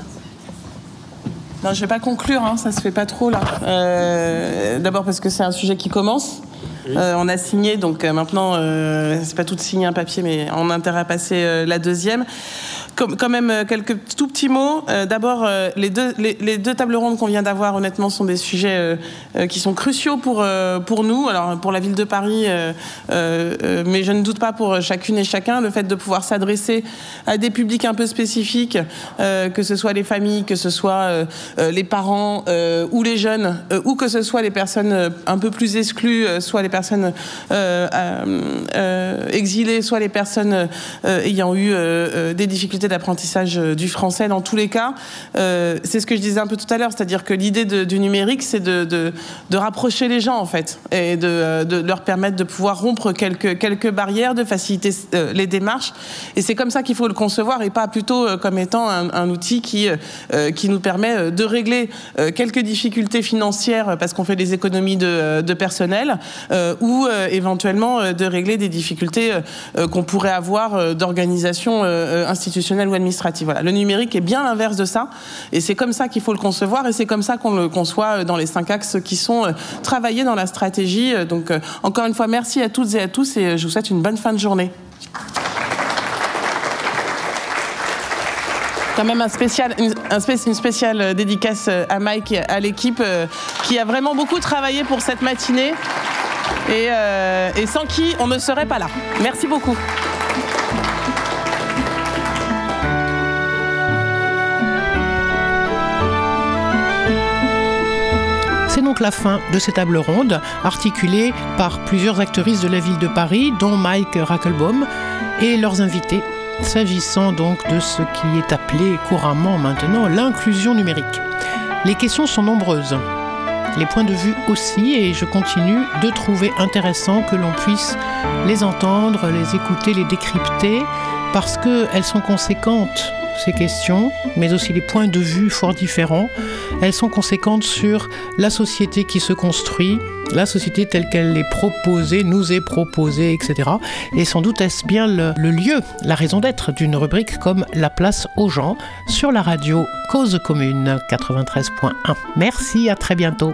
Non, je ne vais pas conclure, hein, ça ne se fait pas trop là. Euh, D'abord parce que c'est un sujet qui commence. Euh, on a signé, donc euh, maintenant, euh, c'est pas tout de signer un papier, mais on a intérêt à passer la deuxième. Quand même, euh, quelques tout petits mots. Euh, D'abord, les, deux, les, deux tables rondes qu'on vient d'avoir, honnêtement, sont des sujets qui sont cruciaux pour, pour nous, alors pour la ville de Paris, mais je ne doute pas pour chacune et chacun, le fait de pouvoir s'adresser à des publics un peu spécifiques, que ce soit les familles, que ce soit les parents ou les jeunes, ou que ce soit les personnes un peu plus exclues, soit les personnes euh, euh, exilées, soit les personnes euh, ayant eu des difficultés d'apprentissage du français. Dans tous les cas, c'est ce que je disais un peu tout à l'heure, c'est-à-dire que l'idée du numérique, c'est de, rapprocher les gens en fait et de, de, leur permettre de pouvoir rompre quelques, barrières, de faciliter les démarches. Et c'est comme ça qu'il faut le concevoir et pas plutôt comme étant un, outil qui, nous permet de régler quelques difficultés financières parce qu'on fait des économies de, personnel euh, ou euh, éventuellement euh, de régler des difficultés euh, qu'on pourrait avoir euh, d'organisation euh, institutionnelle ou administrative. Voilà. Le numérique est bien l'inverse de ça, et c'est comme ça qu'il faut le concevoir, et c'est comme ça qu'on le conçoit dans les cinq axes qui sont euh, travaillés dans la stratégie. Donc, euh, encore une fois, merci à toutes et à tous, et je vous souhaite une bonne fin de journée. quand même un spécial, une, une spéciale euh, dédicace euh, à Mike et à l'équipe euh, qui a vraiment beaucoup travaillé pour cette matinée et, euh, et sans qui on ne serait pas là. Merci beaucoup. La fin de ces tables rondes, articulées par plusieurs actrices de la ville de Paris, dont Mike Rackelbaum, et leurs invités, s'agissant donc de ce qui est appelé couramment maintenant l'inclusion numérique. Les questions sont nombreuses, les points de vue aussi, et je continue de trouver intéressant que l'on puisse les entendre, les écouter, les décrypter, parce qu'elles sont conséquentes, ces questions, mais aussi les points de vue fort différents. Elles sont conséquentes sur la société qui se construit, la société telle qu'elle est proposée, nous est proposée, etc. Et sans doute est-ce bien le, lieu, la raison d'être d'une rubrique comme La place aux gens sur la radio Cause Commune 93.1. Merci, à très bientôt.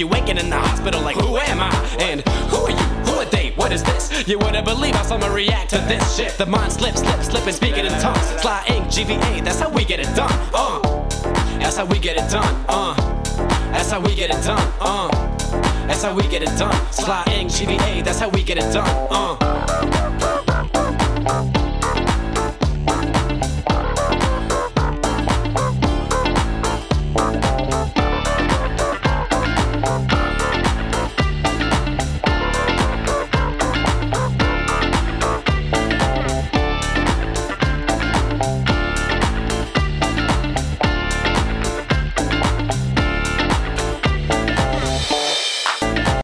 you waking in the hospital like, who am I? And who are you? Who are they? What is this? You wouldn't believe how someone react to this shit. The mind slips, slip, slip and speaking in tongues. Sly ink, GVA, that's how we get it done. Uh, that's how we get it done. Uh, that's how we get it done. Uh, that's how we get it done. Sly ink, GVA, that's how we get it done. Uh.